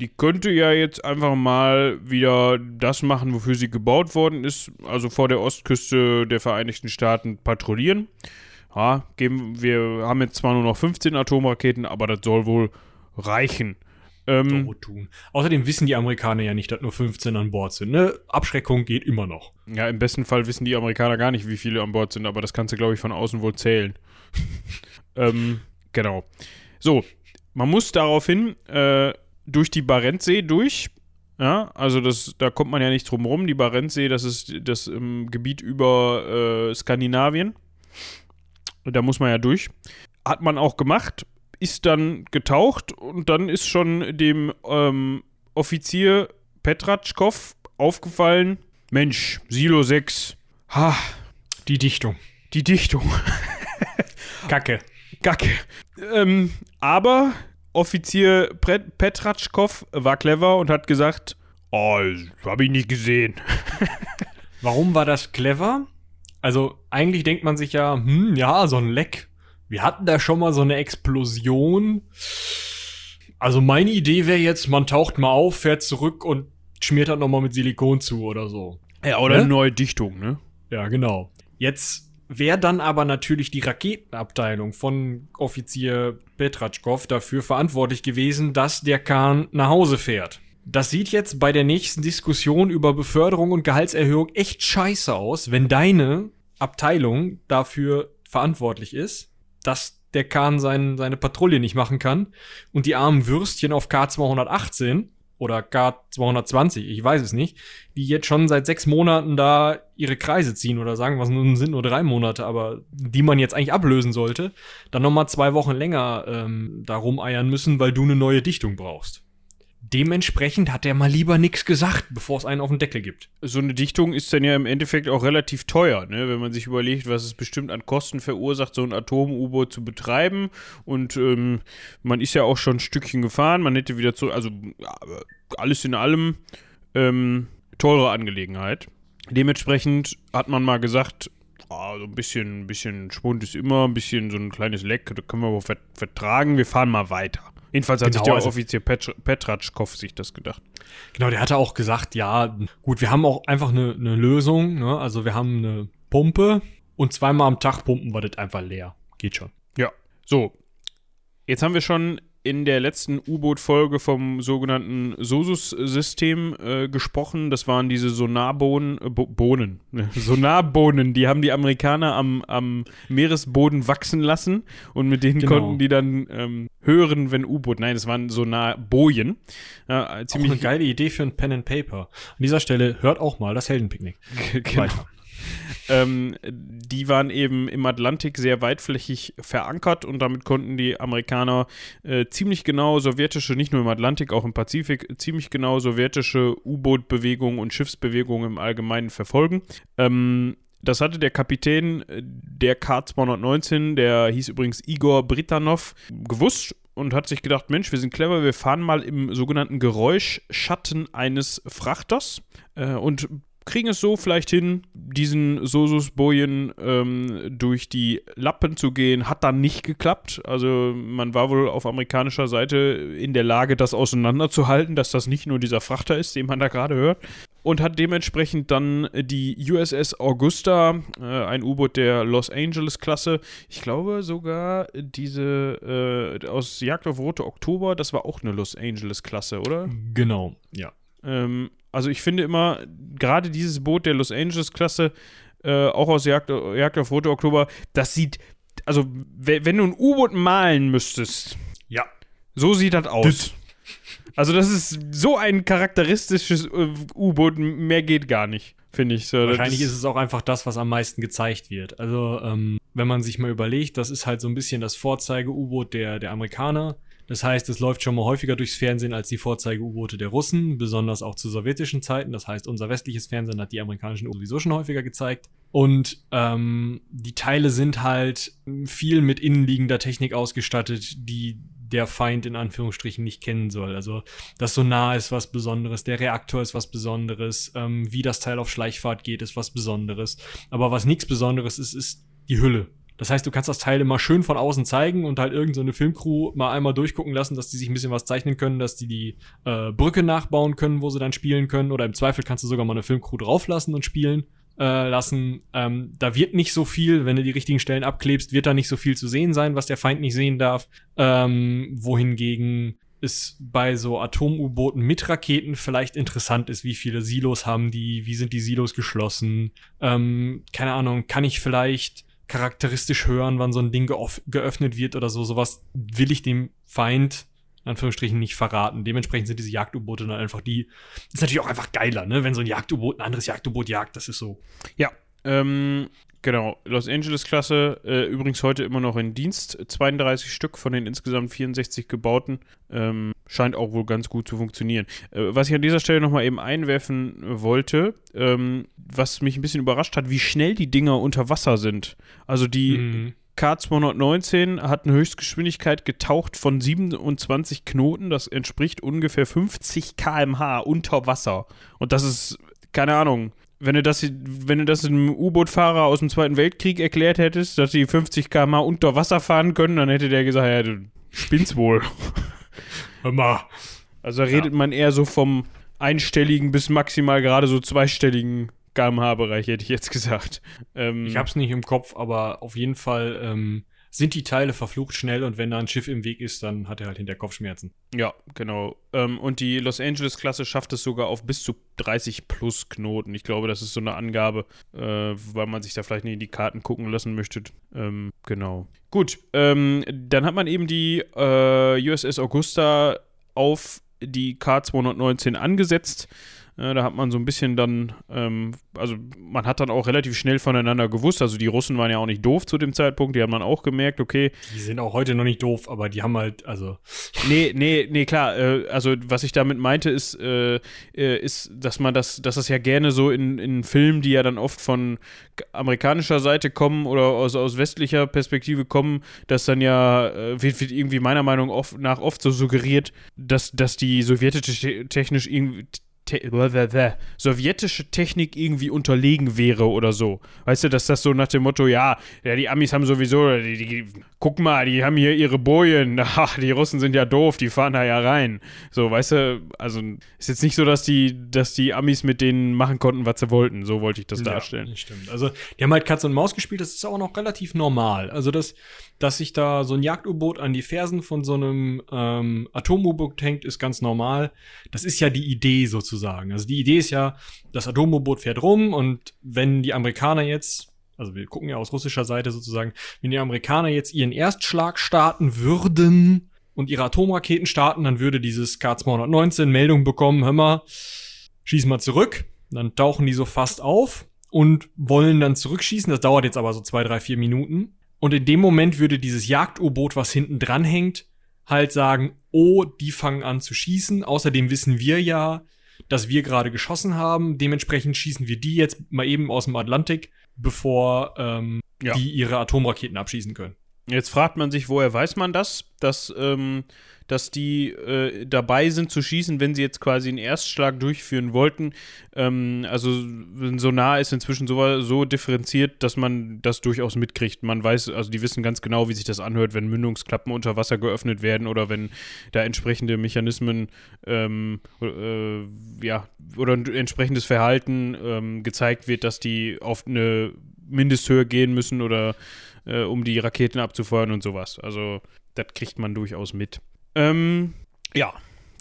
Speaker 1: die könnte ja jetzt einfach mal wieder das machen, wofür sie gebaut worden ist, also vor der Ostküste der Vereinigten Staaten patrouillieren. Ja, geben, wir haben jetzt zwar nur noch 15 Atomraketen, aber das soll wohl reichen. Ähm,
Speaker 2: So tun. Außerdem wissen die Amerikaner ja nicht, dass nur 15 an Bord sind. Ne? Abschreckung geht immer noch.
Speaker 1: ja, im besten Fall wissen die Amerikaner gar nicht, wie viele an Bord sind, aber das kannst du, glaube ich, von außen wohl zählen. ähm, genau. So, man muss daraufhin äh, durch die Barentsee durch. Ja, also das, da kommt man ja nicht drum rum. Die Barentsee, das ist das ähm, Gebiet über äh, Skandinavien. Da muss man ja durch. Hat man auch gemacht, ist dann getaucht und dann ist schon dem ähm, Offizier Petratschkow aufgefallen, Mensch, Silo 6, ha,
Speaker 2: Die Dichtung.
Speaker 1: die Dichtung.
Speaker 2: Kacke.
Speaker 1: Gacke. Ähm, aber Offizier Petratschkow war clever und hat gesagt, oh, hab ich nicht gesehen.
Speaker 2: Warum war das clever? Also, eigentlich denkt man sich ja, hm, ja, so ein Leck. Wir hatten da schon mal so eine Explosion. Also, meine Idee wäre jetzt, man taucht mal auf, fährt zurück und schmiert das nochmal mit Silikon zu oder so.
Speaker 1: Ja, oder
Speaker 2: Ne?
Speaker 1: eine neue Dichtung, ne?
Speaker 2: Ja, genau. Jetzt wäre dann aber natürlich die Raketenabteilung von Offizier Petratschkow dafür verantwortlich gewesen, dass der Kahn nach Hause fährt. Das sieht jetzt bei der nächsten Diskussion über Beförderung und Gehaltserhöhung echt scheiße aus, wenn deine Abteilung dafür verantwortlich ist, dass der Kahn sein, seine Patrouille nicht machen kann und die armen Würstchen auf K218 oder K220, ich weiß es nicht, die jetzt schon seit sechs Monaten da ihre Kreise ziehen oder sagen, was nun sind nur drei Monate, aber die man jetzt eigentlich ablösen sollte, dann nochmal zwei Wochen länger ähm, da rumeiern müssen, weil du eine neue Dichtung brauchst. Dementsprechend hat er mal lieber nichts gesagt, bevor es einen auf den Deckel gibt.
Speaker 1: So eine Dichtung ist dann ja im Endeffekt auch relativ teuer, ne? wenn man sich überlegt, was es bestimmt an Kosten verursacht, so ein Atom-U-Boot zu betreiben. Und ähm, man ist ja auch schon ein Stückchen gefahren, man hätte wieder zu, also ja, alles in allem ähm, teure Angelegenheit. Dementsprechend hat man mal gesagt, ah, so ein bisschen, ein bisschen Schwund ist immer, ein bisschen so ein kleines Leck, da können wir aber vert vertragen, wir fahren mal weiter. Jedenfalls hat
Speaker 2: Genau,
Speaker 1: sich der
Speaker 2: also-
Speaker 1: Offizier Petr Petratschkow sich das gedacht.
Speaker 2: Genau, der hatte auch gesagt, ja, gut, wir haben auch einfach eine, eine Lösung, ne? Also wir haben eine Pumpe und zweimal am Tag pumpen wir das einfach leer. Geht schon.
Speaker 1: Ja. So. Jetzt haben wir schon in der letzten U-Boot-Folge vom sogenannten Sosus-System äh, gesprochen. Das waren diese Sonarbohnen, äh, Bo Bohnen, ne? Sonarbohnen, die haben die Amerikaner am, am Meeresboden wachsen lassen und mit denen
Speaker 2: Genau.
Speaker 1: konnten die dann ähm, hören, wenn U-Boot, nein, das waren Sonarbojen. Ja,
Speaker 2: Ziemlich
Speaker 1: ziemlich
Speaker 2: eine geile Idee für ein Pen and Paper. An dieser Stelle hört auch mal das Heldenpicknick.
Speaker 1: genau.
Speaker 2: Weiter.
Speaker 1: Ähm, die waren eben im Atlantik sehr weitflächig verankert und damit konnten die Amerikaner äh, ziemlich genau sowjetische, nicht nur im Atlantik, auch im Pazifik, ziemlich genau sowjetische U-Boot-Bewegungen und Schiffsbewegungen im Allgemeinen verfolgen. Ähm, das hatte der Kapitän äh, der K219, der hieß übrigens Igor Britanov, gewusst und hat sich gedacht, Mensch, wir sind clever, wir fahren mal im sogenannten Geräuschschatten eines Frachters äh, und kriegen es so vielleicht hin, diesen Sosus-Bojen ähm, durch die Lappen zu gehen. Hat dann nicht geklappt. Also man war wohl auf amerikanischer Seite in der Lage, das auseinanderzuhalten, dass das nicht nur dieser Frachter ist, den man da gerade hört. Und hat dementsprechend dann die USS Augusta, äh, ein U-Boot der Los Angeles-Klasse, ich glaube sogar diese äh, aus Jagd auf Rote Oktober, das war auch eine Los Angeles-Klasse, oder?
Speaker 2: Genau, ja.
Speaker 1: Ähm, also ich finde immer, gerade dieses Boot der Los Angeles-Klasse, äh, auch aus Jagd, Jagd auf Rote Oktober, das sieht, also we- wenn du ein U-Boot malen müsstest,
Speaker 2: Ja.
Speaker 1: so sieht das aus. Also das ist so ein charakteristisches äh, U-Boot, mehr geht gar nicht, finde ich. So,
Speaker 2: Wahrscheinlich ist es auch einfach das, was am meisten gezeigt wird. Also, ähm, wenn man sich mal überlegt, das ist halt so ein bisschen das Vorzeige-U-Boot der, der Amerikaner. Das heißt, es läuft schon mal häufiger durchs Fernsehen als die Vorzeige-U-Boote der Russen, besonders auch zu sowjetischen Zeiten. Das heißt, unser westliches Fernsehen hat die amerikanischen sowieso schon häufiger gezeigt. Und ähm, die Teile sind halt viel mit innenliegender Technik ausgestattet, die der Feind in Anführungsstrichen nicht kennen soll. Also das Sonar ist was Besonderes, der Reaktor ist was Besonderes, ähm, wie das Teil auf Schleichfahrt geht, ist was Besonderes. Aber was nichts Besonderes ist, ist die Hülle. Das heißt, du kannst das Teil immer schön von außen zeigen und halt irgendeine so Filmcrew mal einmal durchgucken lassen, dass die sich ein bisschen was zeichnen können, dass die die äh, Brücke nachbauen können, wo sie dann spielen können. Oder im Zweifel kannst du sogar mal eine Filmcrew drauflassen und spielen äh, lassen. Ähm, da wird nicht so viel, wenn du die richtigen Stellen abklebst, wird da nicht so viel zu sehen sein, was der Feind nicht sehen darf. Ähm, wohingegen es bei so Atom-U-Booten mit Raketen vielleicht interessant ist, wie viele Silos haben die, wie sind die Silos geschlossen. Ähm, keine Ahnung, kann ich vielleicht charakteristisch hören, wann so ein Ding geöffnet wird oder so. Sowas will ich dem Feind in Anführungsstrichen nicht verraten. Dementsprechend sind diese Jagd-U-Boote dann einfach die. Ist natürlich auch einfach geiler, ne? Wenn so ein Jagd-U-Boot ein anderes Jagd-U-Boot jagt, das ist so.
Speaker 1: Ja, ähm, genau. Los Angeles-Klasse, äh, übrigens heute immer noch in Dienst. 32 Stück von den insgesamt 64 gebauten. Ähm, scheint auch wohl ganz gut zu funktionieren. Äh, was ich an dieser Stelle nochmal eben einwerfen wollte, ähm, was mich ein bisschen überrascht hat, wie schnell die Dinger unter Wasser sind. Also die. Mhm K219 hat eine Höchstgeschwindigkeit getaucht von 27 Knoten. Das entspricht ungefähr 50 km/h unter Wasser. Und das ist, keine Ahnung, wenn du das, wenn du das einem U-Boot-Fahrer aus dem Zweiten Weltkrieg erklärt hättest, dass die 50 km/h unter Wasser fahren können, dann hätte der gesagt, ja, du spinnst wohl. Hör mal. Also da redet ja. man eher so vom einstelligen bis maximal gerade so zweistelligen kmh-Bereich, hätte ich jetzt gesagt.
Speaker 2: Ähm, ich hab's nicht im Kopf, aber auf jeden Fall ähm, sind die Teile verflucht schnell und wenn da ein Schiff im Weg ist, dann hat er halt hinter Kopfschmerzen.
Speaker 1: Ja, genau. Ähm, und die Los Angeles-Klasse schafft es sogar auf bis zu 30 plus Knoten. Ich glaube, das ist so eine Angabe, äh, weil man sich da vielleicht nicht in die Karten gucken lassen möchte. Ähm, genau. Gut, ähm, dann hat man eben die äh, USS Augusta auf die K219 angesetzt. Ja, da hat man so ein bisschen dann, ähm, also man hat dann auch relativ schnell voneinander gewusst. Also die Russen waren ja auch nicht doof zu dem Zeitpunkt, die haben dann auch gemerkt, okay.
Speaker 2: Die sind auch heute noch nicht doof, aber die haben halt, also.
Speaker 1: Nee, nee, nee, klar. Äh, also was ich damit meinte, ist, äh, äh, ist, dass man das, dass das ja gerne so in, in Filmen, die ja dann oft von amerikanischer Seite kommen oder aus, aus westlicher Perspektive kommen, dass dann ja, äh, wird, wird irgendwie meiner Meinung nach oft so suggeriert, dass, dass die sowjetische technisch irgendwie Te sowjetische Technik irgendwie unterlegen wäre oder so. Weißt du, dass das so nach dem Motto, ja, ja die Amis haben sowieso, die, die, guck mal, die haben hier ihre Bojen, ach, die Russen sind ja doof, die fahren da ja rein. So, weißt du, also ist jetzt nicht so, dass die, dass die Amis mit denen machen konnten, was sie wollten. So wollte ich das ja, darstellen.
Speaker 2: Stimmt. Also, die haben halt Katz und Maus gespielt, das ist auch noch relativ normal. Also, das, dass sich da so ein Jagd-U-Boot an die Fersen von so einem ähm, Atom-U-Boot hängt, ist ganz normal. Das ist ja die Idee sozusagen. Also die Idee ist ja, das Atom-U-Boot fährt rum und wenn die Amerikaner jetzt, also wir gucken ja aus russischer Seite sozusagen, wenn die Amerikaner jetzt ihren Erstschlag starten würden und ihre Atomraketen starten, dann würde dieses K219 Meldung bekommen, hör mal, schieß mal zurück. Dann tauchen die so fast auf und wollen dann zurückschießen. Das dauert jetzt aber so zwei, drei, vier Minuten. Und in dem Moment würde dieses Jagd-U-Boot, was hinten dran hängt, halt sagen, oh, die fangen an zu schießen. Außerdem wissen wir ja, dass wir gerade geschossen haben. Dementsprechend schießen wir die jetzt mal eben aus dem Atlantik, bevor ähm, ja. die ihre Atomraketen abschießen können.
Speaker 1: Jetzt fragt man sich, woher weiß man das, dass ähm, dass die äh, dabei sind zu schießen, wenn sie jetzt quasi einen Erstschlag durchführen wollten. Ähm, also Sonar ist inzwischen so, so differenziert, dass man das durchaus mitkriegt. Man weiß, also die wissen ganz genau, wie sich das anhört, wenn Mündungsklappen unter Wasser geöffnet werden oder wenn da entsprechende Mechanismen ähm, äh, ja, oder ein entsprechendes Verhalten ähm, gezeigt wird, dass die auf eine Mindesthöhe gehen müssen oder äh, um die Raketen abzufeuern und sowas. Also das kriegt man durchaus mit. Ähm, ja,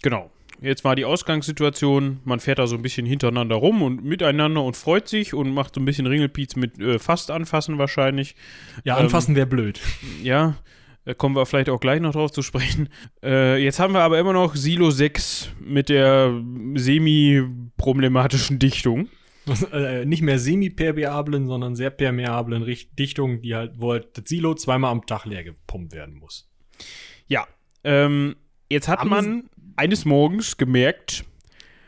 Speaker 1: genau. Jetzt war die Ausgangssituation, man fährt da so ein bisschen hintereinander rum und miteinander und freut sich und macht so ein bisschen Ringelpiez mit äh, fast anfassen wahrscheinlich.
Speaker 2: Ja, anfassen ähm, wäre blöd.
Speaker 1: Ja, da kommen wir vielleicht auch gleich noch drauf zu sprechen. Äh, jetzt haben wir aber immer noch Silo 6 mit der semi-problematischen Dichtung.
Speaker 2: Äh, nicht mehr semi-permeablen, sondern sehr permeablen Dichtungen, die halt, wo halt das Silo zweimal am Tag leer gepumpt werden muss.
Speaker 1: Ja, ähm, jetzt hat Haben man eines Morgens gemerkt,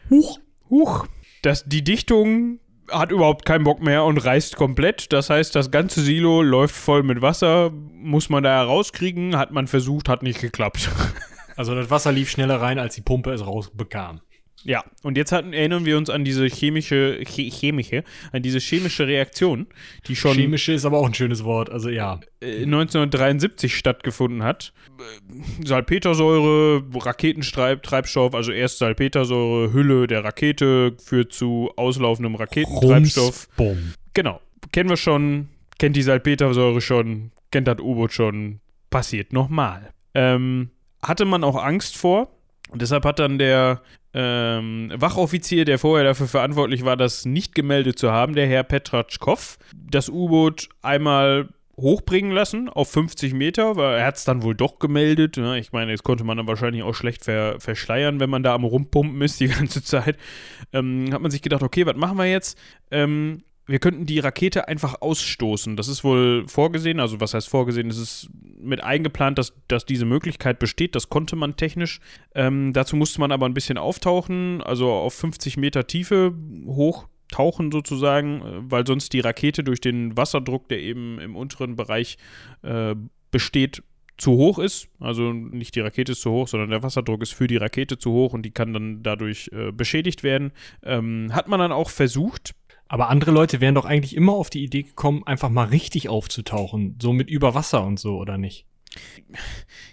Speaker 1: huch, huch, dass die Dichtung hat überhaupt keinen Bock mehr und reißt komplett. Das heißt, das ganze Silo läuft voll mit Wasser. Muss man da herauskriegen? Hat man versucht, hat nicht geklappt.
Speaker 2: Also das Wasser lief schneller rein, als die Pumpe es rausbekam.
Speaker 1: Ja, und jetzt hatten, erinnern wir uns an diese chemische, che, chemische, an diese chemische Reaktion, die schon
Speaker 2: Chemische ist aber auch ein schönes Wort, also ja.
Speaker 1: äh, 1973 stattgefunden hat. Äh, Salpetersäure, Raketentreibstoff, also erst Salpetersäure, Hülle der Rakete führt zu auslaufendem Raketentreibstoff.
Speaker 2: Bumm.
Speaker 1: Genau, kennen wir schon, kennt die Salpetersäure schon, kennt das U-Boot schon, passiert nochmal. Ähm, hatte man auch Angst vor. Und deshalb hat dann der ähm, Wachoffizier, der vorher dafür verantwortlich war, das nicht gemeldet zu haben, der Herr Petratschkow, das U-Boot einmal hochbringen lassen auf 50 Meter, weil er hat es dann wohl doch gemeldet. Ja, ich meine, das konnte man dann wahrscheinlich auch schlecht ver verschleiern, wenn man da am Rumpumpen ist die ganze Zeit. Ähm, hat man sich gedacht, okay, was machen wir jetzt? Ähm, wir könnten die Rakete einfach ausstoßen. Das ist wohl vorgesehen, also was heißt vorgesehen? Es ist mit eingeplant, dass, dass diese Möglichkeit besteht. Das konnte man technisch. Ähm, dazu musste man aber ein bisschen auftauchen, also auf 50 Meter Tiefe hochtauchen sozusagen, äh, weil sonst die Rakete durch den Wasserdruck, der eben im unteren Bereich äh, besteht, zu hoch ist. Also nicht die Rakete ist zu hoch, sondern der Wasserdruck ist für die Rakete zu hoch und die kann dann dadurch äh, beschädigt werden. Ähm, hat man dann auch versucht,
Speaker 2: Aber andere Leute wären doch eigentlich immer auf die Idee gekommen, einfach mal richtig aufzutauchen. So mit über Wasser und so, oder nicht?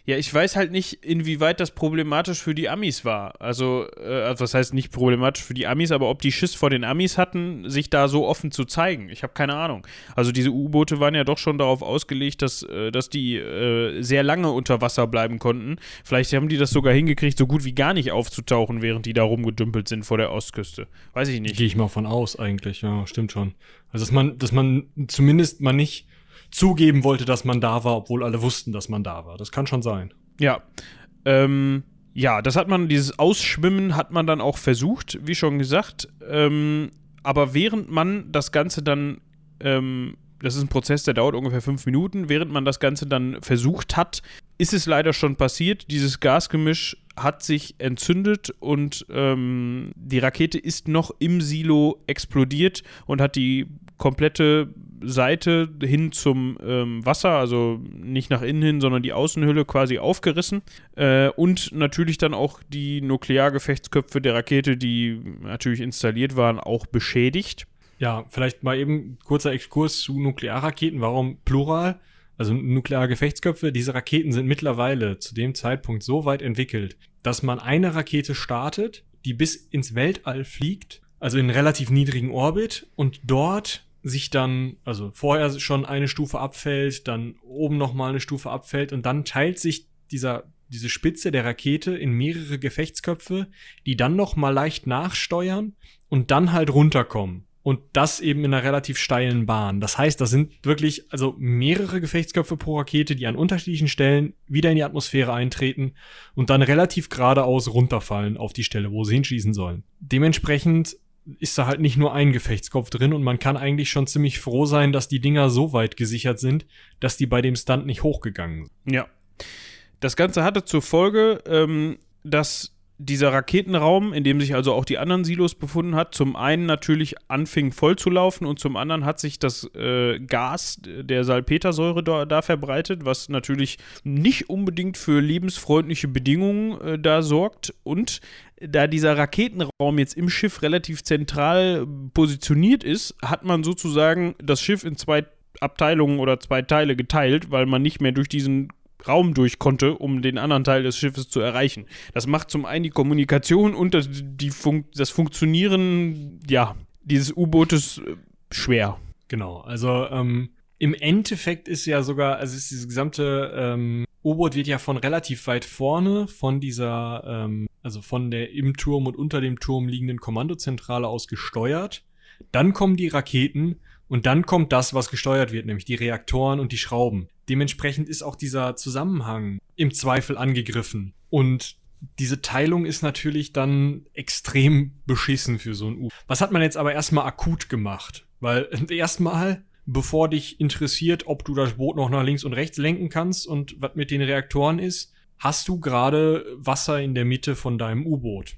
Speaker 1: Ja, ich weiß halt nicht, inwieweit das problematisch für die Amis war. Also, äh, also was heißt nicht problematisch für die Amis, aber ob die Schiss vor den Amis hatten, sich da so offen zu zeigen. Ich habe keine Ahnung. Also diese U-Boote waren ja doch schon darauf ausgelegt, dass, äh, dass die äh, sehr lange unter Wasser bleiben konnten. Vielleicht haben die das sogar hingekriegt, so gut wie gar nicht aufzutauchen, während die da rumgedümpelt sind vor der Ostküste. Weiß ich nicht.
Speaker 2: Gehe ich mal von aus, eigentlich, ja, stimmt schon. Also, dass man, dass man zumindest mal nicht zugeben wollte, dass man da war, obwohl alle wussten, dass man da war. Das kann schon sein.
Speaker 1: Ja. Ähm, ja, das hat man, dieses Ausschwimmen hat man dann auch versucht, wie schon gesagt. Ähm, aber während man das Ganze dann, ähm, das ist ein Prozess, der dauert ungefähr fünf Minuten, während man das Ganze dann versucht hat, ist es leider schon passiert. Dieses Gasgemisch hat sich entzündet und ähm, die Rakete ist noch im Silo explodiert und hat die komplette Seite hin zum ähm, Wasser, also nicht nach innen hin, sondern die Außenhülle quasi aufgerissen. Äh, und natürlich dann auch die Nukleargefechtsköpfe der Rakete, die natürlich installiert waren, auch beschädigt.
Speaker 2: Ja, vielleicht mal eben kurzer Exkurs zu Nuklearraketen. Warum Plural? Also nukleare Gefechtsköpfe, diese Raketen sind mittlerweile zu dem Zeitpunkt so weit entwickelt, dass man eine Rakete startet, die bis ins Weltall fliegt, also in relativ niedrigen Orbit und dort sich dann, also vorher schon eine Stufe abfällt, dann oben nochmal eine Stufe abfällt und dann teilt sich dieser, diese Spitze der Rakete in mehrere Gefechtsköpfe, die dann nochmal leicht nachsteuern und dann halt runterkommen. Und das eben in einer relativ steilen Bahn. Das heißt, das sind wirklich also mehrere Gefechtsköpfe pro Rakete, die an unterschiedlichen Stellen wieder in die Atmosphäre eintreten und dann relativ geradeaus runterfallen auf die Stelle, wo sie hinschießen sollen. Dementsprechend ist da halt nicht nur ein Gefechtskopf drin und man kann eigentlich schon ziemlich froh sein, dass die Dinger so weit gesichert sind, dass die bei dem Stunt nicht hochgegangen sind.
Speaker 1: Ja. Das Ganze hatte zur Folge, ähm, dass dieser Raketenraum, in dem sich also auch die anderen Silos befunden hat, zum einen natürlich anfing voll zu laufen und zum anderen hat sich das äh, Gas der Salpetersäure da, da verbreitet, was natürlich nicht unbedingt für lebensfreundliche Bedingungen äh, da sorgt. Und da dieser Raketenraum jetzt im Schiff relativ zentral positioniert ist, hat man sozusagen das Schiff in zwei Abteilungen oder zwei Teile geteilt, weil man nicht mehr durch diesen Raum durch konnte, um den anderen Teil des Schiffes zu erreichen. Das macht zum einen die Kommunikation und das, die Fun das Funktionieren, ja, dieses U-Bootes äh, schwer.
Speaker 2: Genau, also ähm, im Endeffekt ist ja sogar, also ist dieses gesamte ähm, U-Boot wird ja von relativ weit vorne von dieser, ähm, also von der im Turm und unter dem Turm liegenden Kommandozentrale aus gesteuert. Dann kommen die Raketen und dann kommt das, was gesteuert wird, nämlich die Reaktoren und die Schrauben. Dementsprechend ist auch dieser Zusammenhang im Zweifel angegriffen. Und diese Teilung ist natürlich dann extrem beschissen für so ein U. Was hat man jetzt aber erstmal akut gemacht? Weil erstmal, bevor dich interessiert, ob du das Boot noch nach links und rechts lenken kannst und was mit den Reaktoren ist, hast du gerade Wasser in der Mitte von deinem U-Boot.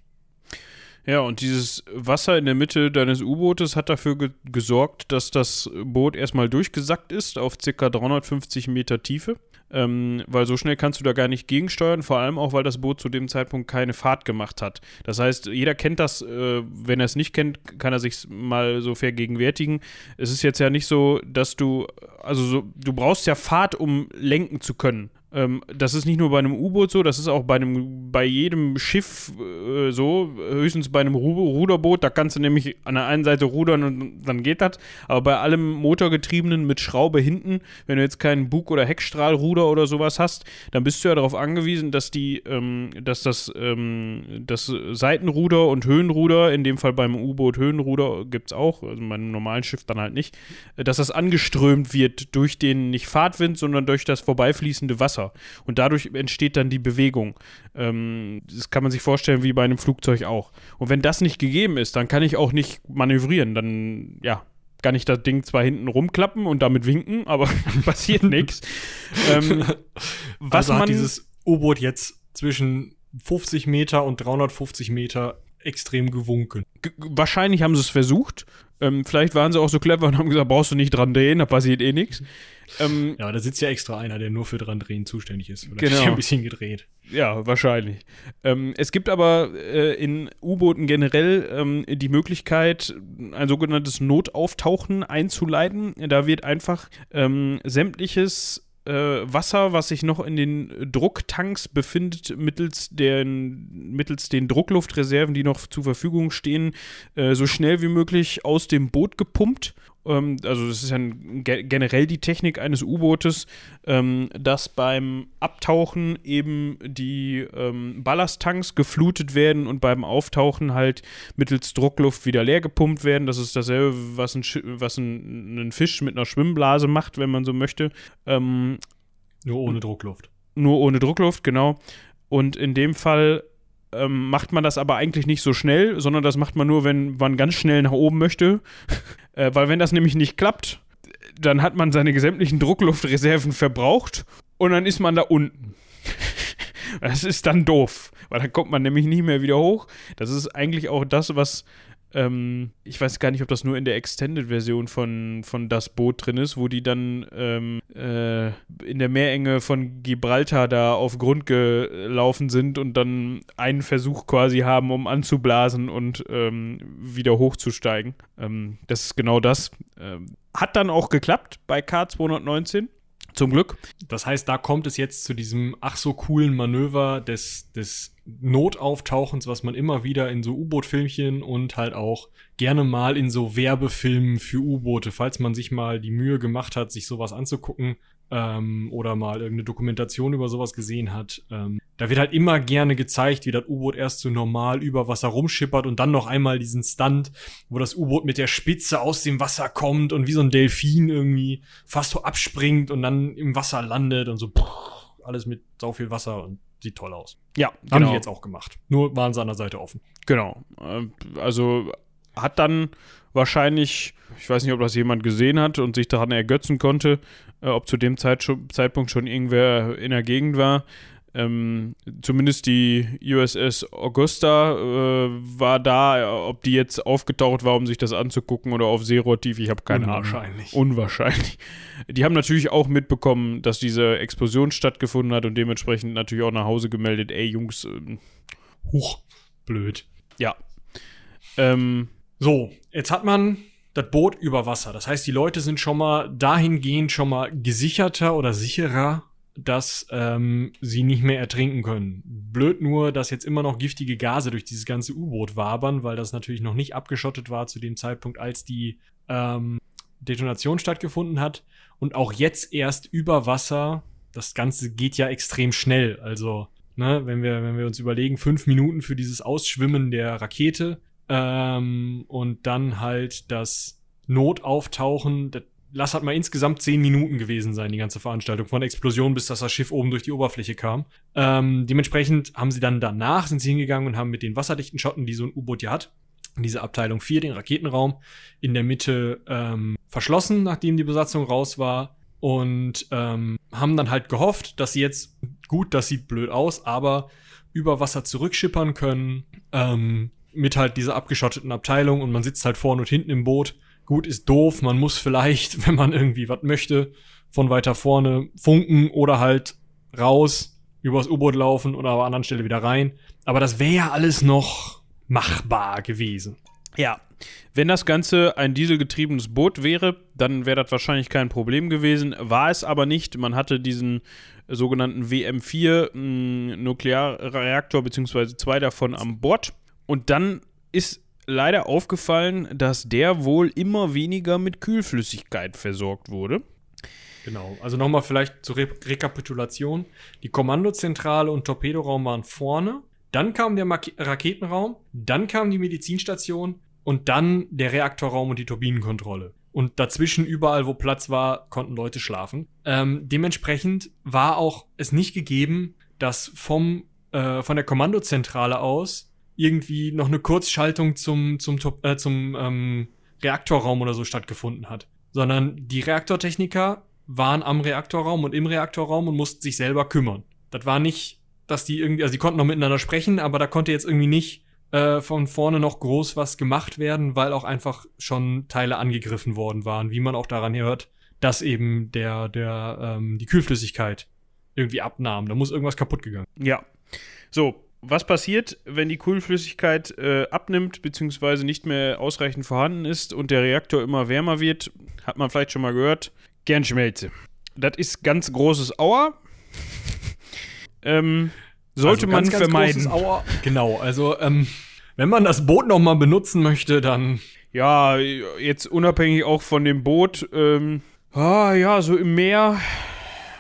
Speaker 1: Ja, und dieses Wasser in der Mitte deines U-Bootes hat dafür ge gesorgt, dass das Boot erstmal durchgesackt ist auf ca. 350 Meter Tiefe. Ähm, weil so schnell kannst du da gar nicht gegensteuern, vor allem auch, weil das Boot zu dem Zeitpunkt keine Fahrt gemacht hat. Das heißt, jeder kennt das, äh, wenn er es nicht kennt, kann er sich mal so vergegenwärtigen. Es ist jetzt ja nicht so, dass du, also so, du brauchst ja Fahrt, um lenken zu können. Ähm, das ist nicht nur bei einem U-Boot so, das ist auch bei, einem, bei jedem Schiff äh, so, höchstens bei einem Ru Ruderboot, da kannst du nämlich an der einen Seite rudern und dann geht das. Aber bei allem Motorgetriebenen mit Schraube hinten, wenn du jetzt keinen Bug- oder Heckstrahlruder oder sowas hast, dann bist du ja darauf angewiesen, dass die, ähm, dass das, ähm, das Seitenruder und Höhenruder, in dem Fall beim U-Boot Höhenruder gibt es auch, also bei einem normalen Schiff dann halt nicht, dass das angeströmt wird durch den nicht Fahrtwind, sondern durch das vorbeifließende Wasser. Wasser. Und dadurch entsteht dann die Bewegung. Ähm, das kann man sich vorstellen wie bei einem Flugzeug auch. Und wenn das nicht gegeben ist, dann kann ich auch nicht manövrieren. Dann, ja, kann ich das Ding zwar hinten rumklappen und damit winken, aber passiert nichts. Ähm,
Speaker 2: was also hat dieses U-Boot jetzt zwischen 50 Meter und 350 Meter extrem gewunken.
Speaker 1: G wahrscheinlich haben sie es versucht. Ähm, vielleicht waren sie auch so clever und haben gesagt, brauchst du nicht dran drehen, da passiert eh nichts.
Speaker 2: Ähm, ja, da sitzt ja extra einer, der nur für dran drehen zuständig ist.
Speaker 1: Oder genau.
Speaker 2: ein bisschen gedreht.
Speaker 1: Ja, wahrscheinlich. Ähm, es gibt aber äh, in U-Booten generell ähm, die Möglichkeit, ein sogenanntes Notauftauchen einzuleiten. Da wird einfach ähm, sämtliches Wasser, was sich noch in den Drucktanks befindet, mittels, der, mittels den Druckluftreserven, die noch zur Verfügung stehen, äh, so schnell wie möglich aus dem Boot gepumpt ähm, also das ist ja generell die Technik eines U-Bootes, ähm, dass beim Abtauchen eben die ähm, Ballasttanks geflutet werden und beim Auftauchen halt mittels Druckluft wieder leer gepumpt werden. Das ist dasselbe, was ein, was ein, ein Fisch mit einer Schwimmblase macht, wenn man so möchte.
Speaker 2: Ähm, nur ohne Druckluft.
Speaker 1: Nur ohne Druckluft, genau. Und in dem Fall ähm, macht man das aber eigentlich nicht so schnell, sondern das macht man nur, wenn man ganz schnell nach oben möchte. äh, weil wenn das nämlich nicht klappt, dann hat man seine sämtlichen Druckluftreserven verbraucht und dann ist man da unten. das ist dann doof, weil dann kommt man nämlich nicht mehr wieder hoch. Das ist eigentlich auch das, was ähm, ich weiß gar nicht, ob das nur in der Extended-Version von, von Das Boot drin ist, wo die dann ähm, äh, in der Meerenge von Gibraltar da auf Grund gelaufen sind und dann einen Versuch quasi haben, um anzublasen und ähm, wieder hochzusteigen. Ähm, das ist genau das. Ähm, hat dann auch geklappt bei K219. Zum Glück.
Speaker 2: Das heißt, da kommt es jetzt zu diesem ach so coolen Manöver des, des Notauftauchens, was man immer wieder in so U-Boot-Filmchen und halt auch gerne mal in so Werbefilmen für U-Boote, falls man sich mal die Mühe gemacht hat, sich sowas anzugucken, ähm, oder mal irgendeine Dokumentation über sowas gesehen hat, ähm, da wird halt immer gerne gezeigt, wie das U-Boot erst so normal über Wasser rumschippert und dann noch einmal diesen Stunt, wo das U-Boot mit der Spitze aus dem Wasser kommt und wie so ein Delfin irgendwie fast so abspringt und dann im Wasser landet und so pff, alles mit sau viel Wasser und sieht toll aus.
Speaker 1: Ja,
Speaker 2: haben genau. die jetzt auch gemacht. Nur waren sie an der Seite offen.
Speaker 1: Genau. Ähm, also hat dann wahrscheinlich, ich weiß nicht, ob das jemand gesehen hat und sich daran ergötzen konnte, äh, ob zu dem Zeit Zeitpunkt schon irgendwer in der Gegend war. Ähm, zumindest die USS Augusta äh, war da, ob die jetzt aufgetaucht war, um sich das anzugucken oder auf Seerohrtief, ich habe keine
Speaker 2: Unwahrscheinlich.
Speaker 1: Ahnung. Unwahrscheinlich. Die haben natürlich auch mitbekommen, dass diese Explosion stattgefunden hat und dementsprechend natürlich auch nach Hause gemeldet, ey Jungs, ähm,
Speaker 2: huch, blöd.
Speaker 1: Ja. Ähm,
Speaker 2: so, jetzt hat man das Boot über Wasser. Das heißt, die Leute sind schon mal dahingehend schon mal gesicherter oder sicherer, dass ähm, sie nicht mehr ertrinken können. Blöd nur, dass jetzt immer noch giftige Gase durch dieses ganze U-Boot wabern, weil das natürlich noch nicht abgeschottet war zu dem Zeitpunkt, als die ähm, Detonation stattgefunden hat. Und auch jetzt erst über Wasser. Das Ganze geht ja extrem schnell. Also, ne, wenn wir, wenn wir uns überlegen, fünf Minuten für dieses Ausschwimmen der Rakete, ähm, und dann halt das Notauftauchen. Das, lass halt mal insgesamt zehn Minuten gewesen sein, die ganze Veranstaltung. Von Explosion bis dass das Schiff oben durch die Oberfläche kam. Ähm, dementsprechend haben sie dann danach, sind sie hingegangen und haben mit den wasserdichten Schotten, die so ein U-Boot ja hat, diese Abteilung 4, den Raketenraum, in der Mitte ähm, verschlossen, nachdem die Besatzung raus war. Und ähm, haben dann halt gehofft, dass sie jetzt, gut, das sieht blöd aus, aber über Wasser zurückschippern können, ähm, mit halt dieser abgeschotteten Abteilung und man sitzt halt vorne und hinten im Boot. Gut, ist doof, man muss vielleicht, wenn man irgendwie was möchte, von weiter vorne funken oder halt raus, übers U-Boot laufen oder an einer anderen Stelle wieder rein. Aber das wäre ja alles noch machbar gewesen.
Speaker 1: Ja, wenn das Ganze ein dieselgetriebenes Boot wäre, dann wäre das wahrscheinlich kein Problem gewesen. War es aber nicht. Man hatte diesen sogenannten WM4 mh, Nuklearreaktor, beziehungsweise zwei davon an Bord. Und dann ist leider aufgefallen, dass der wohl immer weniger mit Kühlflüssigkeit versorgt wurde.
Speaker 2: Genau, also nochmal vielleicht zur Re Rekapitulation. Die Kommandozentrale und Torpedoraum waren vorne, dann kam der Mark Raketenraum, dann kam die Medizinstation und dann der Reaktorraum und die Turbinenkontrolle. Und dazwischen, überall, wo Platz war, konnten Leute schlafen. Ähm, dementsprechend war auch es nicht gegeben, dass vom, äh, von der Kommandozentrale aus irgendwie noch eine Kurzschaltung zum, zum, äh, zum ähm, Reaktorraum oder so stattgefunden hat. Sondern die Reaktortechniker waren am Reaktorraum und im Reaktorraum und mussten sich selber kümmern. Das war nicht, dass die irgendwie, also die konnten noch miteinander sprechen, aber da konnte jetzt irgendwie nicht äh, von vorne noch groß was gemacht werden, weil auch einfach schon Teile angegriffen worden waren, wie man auch daran hört, dass eben der, der, ähm, die Kühlflüssigkeit irgendwie abnahm. Da muss irgendwas kaputt gegangen.
Speaker 1: Ja. So, was passiert, wenn die Kühlflüssigkeit äh, abnimmt, beziehungsweise nicht mehr ausreichend vorhanden ist und der Reaktor immer wärmer wird? Hat man vielleicht schon mal gehört. Kernschmelze. Das ist ganz großes Auer. ähm, sollte also man ganz, vermeiden.
Speaker 2: Auer. Genau, also ähm, wenn man das Boot noch mal benutzen möchte, dann
Speaker 1: ja, jetzt unabhängig auch von dem Boot, ähm, ah, ja, so im Meer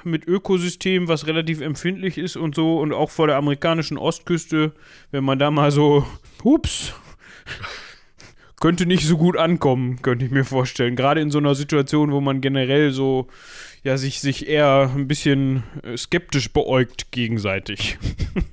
Speaker 1: mit Ökosystem, was relativ empfindlich ist und so und auch vor der amerikanischen Ostküste, wenn man da mal so, hups, könnte nicht so gut ankommen, könnte ich mir vorstellen. Gerade in so einer Situation, wo man generell so, ja, sich, sich eher ein bisschen äh, skeptisch beäugt gegenseitig.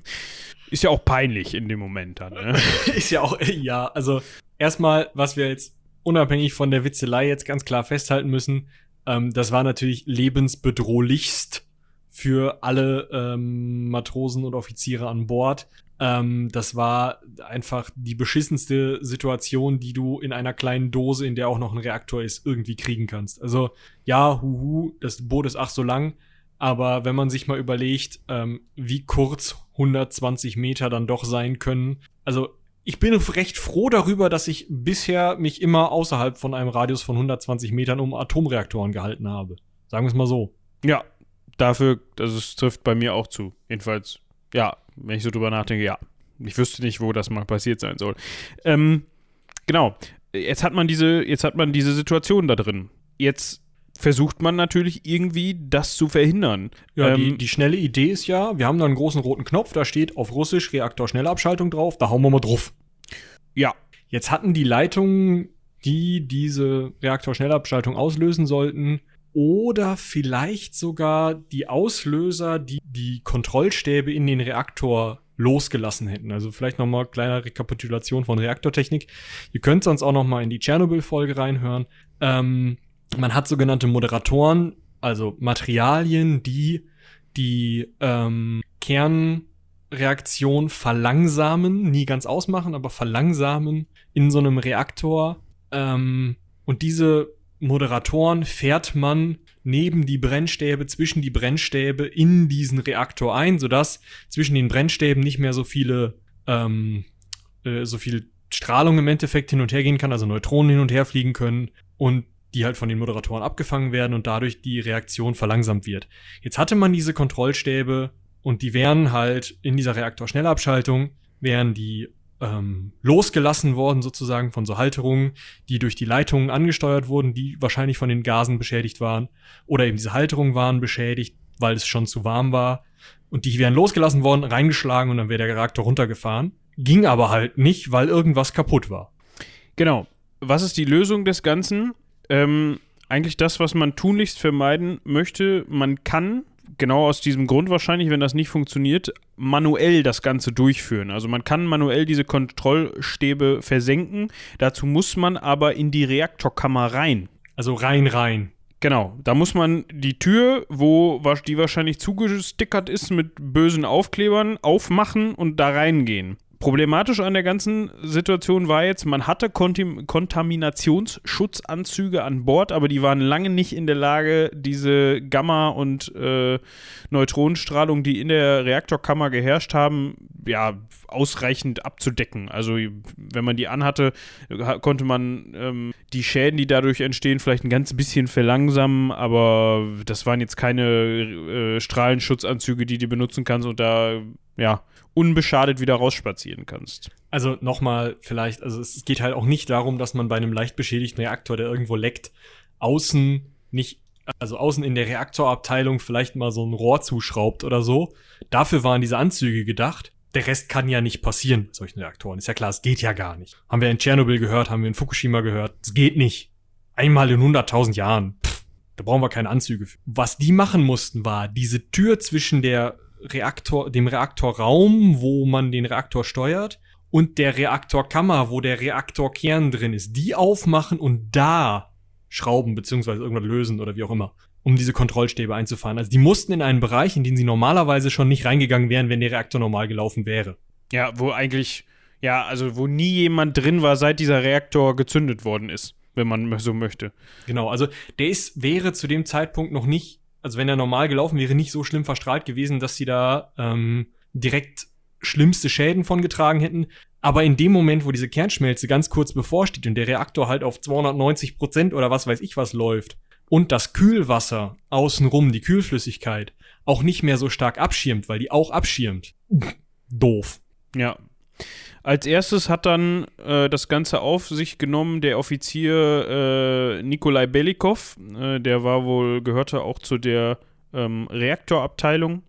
Speaker 1: Ist ja auch peinlich in dem Moment dann, ne?
Speaker 2: Ist ja auch, ja, also erstmal, was wir jetzt unabhängig von der Witzelei jetzt ganz klar festhalten müssen, ähm, das war natürlich lebensbedrohlichst für alle ähm, Matrosen und Offiziere an Bord. Ähm, das war einfach die beschissenste Situation, die du in einer kleinen Dose, in der auch noch ein Reaktor ist, irgendwie kriegen kannst. Also ja, huhu, das Boot ist ach so lang, aber wenn man sich mal überlegt, ähm, wie kurz 120 Meter dann doch sein können, also ich bin recht froh darüber, dass ich bisher mich immer außerhalb von einem Radius von 120 Metern um Atomreaktoren gehalten habe. Sagen wir es mal so.
Speaker 1: Ja, dafür, also es trifft bei mir auch zu. Jedenfalls, ja, wenn ich so drüber nachdenke, ja. Ich wüsste nicht, wo das mal passiert sein soll. Ähm, genau. Jetzt hat man diese, jetzt hat man diese Situation da drin. Jetzt versucht man natürlich irgendwie das zu verhindern.
Speaker 2: Ja, ähm, die, die, schnelle Idee ist ja, wir haben da einen großen roten Knopf, da steht auf Russisch Reaktor-Schnellabschaltung drauf, da hauen wir mal drauf. Ja. Jetzt hatten die Leitungen, die diese Reaktor-Schnellabschaltung auslösen sollten, oder vielleicht sogar die Auslöser, die die Kontrollstäbe in den Reaktor losgelassen hätten. Also vielleicht nochmal kleine Rekapitulation von Reaktortechnik. Ihr könnt sonst auch nochmal in die Tschernobyl-Folge reinhören. Ähm, man hat sogenannte Moderatoren, also Materialien, die die ähm, Kernreaktion verlangsamen, nie ganz ausmachen, aber verlangsamen in so einem Reaktor. Ähm, und diese Moderatoren fährt man neben die Brennstäbe, zwischen die Brennstäbe in diesen Reaktor ein, sodass zwischen den Brennstäben nicht mehr so viele, ähm, äh, so viel Strahlung im Endeffekt hin und her gehen kann, also Neutronen hin und her fliegen können und die halt von den Moderatoren abgefangen werden und dadurch die Reaktion verlangsamt wird. Jetzt hatte man diese Kontrollstäbe und die wären halt in dieser Reaktorschnellabschaltung, wären die ähm, losgelassen worden sozusagen von so Halterungen, die durch die Leitungen angesteuert wurden, die wahrscheinlich von den Gasen beschädigt waren. Oder eben diese Halterungen waren beschädigt, weil es schon zu warm war. Und die wären losgelassen worden, reingeschlagen und dann wäre der Reaktor runtergefahren. Ging aber halt nicht, weil irgendwas kaputt war.
Speaker 1: Genau. Was ist die Lösung des Ganzen? Ähm, eigentlich das, was man tunlichst vermeiden möchte. Man kann, genau aus diesem Grund wahrscheinlich, wenn das nicht funktioniert, manuell das Ganze durchführen. Also man kann manuell diese Kontrollstäbe versenken. Dazu muss man aber in die Reaktorkammer rein.
Speaker 2: Also rein, rein.
Speaker 1: Genau, da muss man die Tür, wo die wahrscheinlich zugestickert ist mit bösen Aufklebern, aufmachen und da reingehen. Problematisch an der ganzen Situation war jetzt, man hatte Kontim Kontaminationsschutzanzüge an Bord, aber die waren lange nicht in der Lage, diese Gamma- und äh, Neutronenstrahlung, die in der Reaktorkammer geherrscht haben, ja, ausreichend abzudecken. Also wenn man die anhatte, konnte man ähm, die Schäden, die dadurch entstehen, vielleicht ein ganz bisschen verlangsamen, aber das waren jetzt keine äh, Strahlenschutzanzüge, die du benutzen kannst und da, ja, unbeschadet wieder rausspazieren kannst.
Speaker 2: Also nochmal vielleicht, also es geht halt auch nicht darum, dass man bei einem leicht beschädigten Reaktor, der irgendwo leckt, außen nicht, also außen in der Reaktorabteilung vielleicht mal so ein Rohr zuschraubt oder so. Dafür waren diese Anzüge gedacht. Der Rest kann ja nicht passieren bei solchen Reaktoren. Ist ja klar, es geht ja gar nicht. Haben wir in Tschernobyl gehört, haben wir in Fukushima gehört. Es geht nicht. Einmal in 100.000 Jahren. Pff, da brauchen wir keine Anzüge für. Was die machen mussten, war diese Tür zwischen der Reaktor, dem Reaktorraum, wo man den Reaktor steuert, und der Reaktorkammer, wo der Reaktorkern drin ist, die aufmachen und da schrauben beziehungsweise irgendwas lösen oder wie auch immer, um diese Kontrollstäbe einzufahren. Also die mussten in einen Bereich, in den sie normalerweise schon nicht reingegangen wären, wenn der Reaktor normal gelaufen wäre.
Speaker 1: Ja, wo eigentlich, ja, also wo nie jemand drin war, seit dieser Reaktor gezündet worden ist, wenn man so möchte.
Speaker 2: Genau, also der ist, wäre zu dem Zeitpunkt noch nicht also wenn er normal gelaufen wäre, nicht so schlimm verstrahlt gewesen, dass sie da ähm, direkt schlimmste Schäden von getragen hätten. Aber in dem Moment, wo diese Kernschmelze ganz kurz bevorsteht und der Reaktor halt auf 290 Prozent oder was weiß ich was läuft und das Kühlwasser außenrum, die Kühlflüssigkeit, auch nicht mehr so stark abschirmt, weil die auch abschirmt. Doof.
Speaker 1: Ja, als erstes hat dann äh, das Ganze auf sich genommen der Offizier äh, Nikolai Belikov. Äh, der war wohl, gehörte auch zu der ähm, Reaktorabteilung.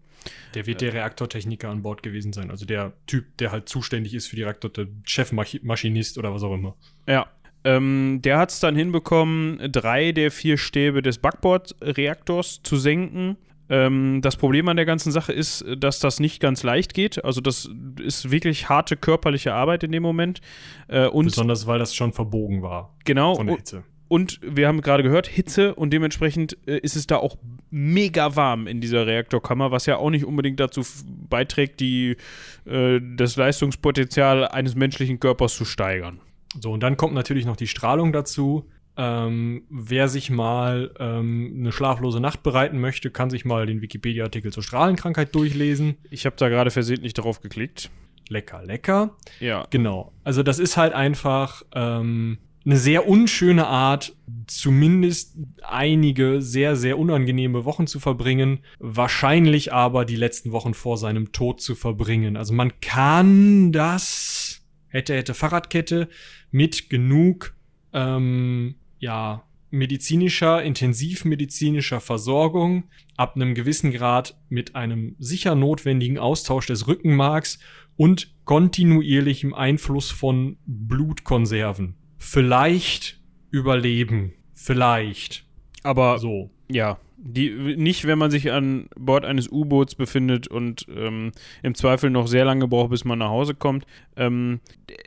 Speaker 2: Der wird der Reaktortechniker an Bord gewesen sein. Also der Typ, der halt zuständig ist für die Reaktor, der Chefmaschinist oder was auch immer.
Speaker 1: Ja. Ähm, der hat es dann hinbekommen, drei der vier Stäbe des Backbord-Reaktors zu senken. Ähm, das Problem an der ganzen Sache ist, dass das nicht ganz leicht geht. Also das ist wirklich harte körperliche Arbeit in dem Moment.
Speaker 2: Äh, und Besonders, weil das schon verbogen war.
Speaker 1: Genau. Von der Hitze. Und wir haben gerade gehört, Hitze und dementsprechend äh, ist es da auch mega warm in dieser Reaktorkammer, was ja auch nicht unbedingt dazu beiträgt, die, äh, das Leistungspotenzial eines menschlichen Körpers zu steigern.
Speaker 2: So, und dann kommt natürlich noch die Strahlung dazu. Ähm, wer sich mal ähm, eine schlaflose Nacht bereiten möchte, kann sich mal den Wikipedia-Artikel zur Strahlenkrankheit durchlesen.
Speaker 1: Ich habe da gerade versehentlich darauf geklickt.
Speaker 2: Lecker, lecker.
Speaker 1: Ja.
Speaker 2: Genau. Also das ist halt einfach ähm, eine sehr unschöne Art, zumindest einige sehr, sehr unangenehme Wochen zu verbringen, wahrscheinlich aber die letzten Wochen vor seinem Tod zu verbringen. Also man kann das, hätte, hätte Fahrradkette, mit genug ähm, ja, medizinischer, intensivmedizinischer Versorgung ab einem gewissen Grad mit einem sicher notwendigen Austausch des Rückenmarks und kontinuierlichem Einfluss von Blutkonserven. Vielleicht überleben. Vielleicht.
Speaker 1: Aber so. Ja, die, nicht, wenn man sich an Bord eines U-Boots befindet und ähm, im Zweifel noch sehr lange braucht, bis man nach Hause kommt. Ähm,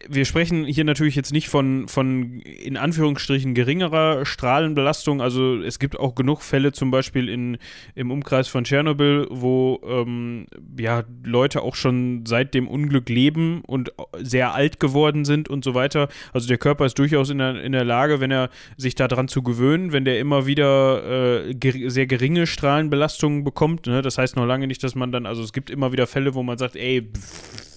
Speaker 1: wir sprechen hier natürlich jetzt nicht von, von in Anführungsstrichen geringerer Strahlenbelastung. Also es gibt auch genug Fälle, zum Beispiel in, im Umkreis von Tschernobyl, wo ähm, ja, Leute auch schon seit dem Unglück leben und sehr alt geworden sind und so weiter. Also der Körper ist durchaus in der, in der Lage, wenn er sich daran zu gewöhnen, wenn der immer wieder äh, sehr sehr geringe Strahlenbelastungen bekommt. Ne? Das heißt noch lange nicht, dass man dann, also es gibt immer wieder Fälle, wo man sagt, ey,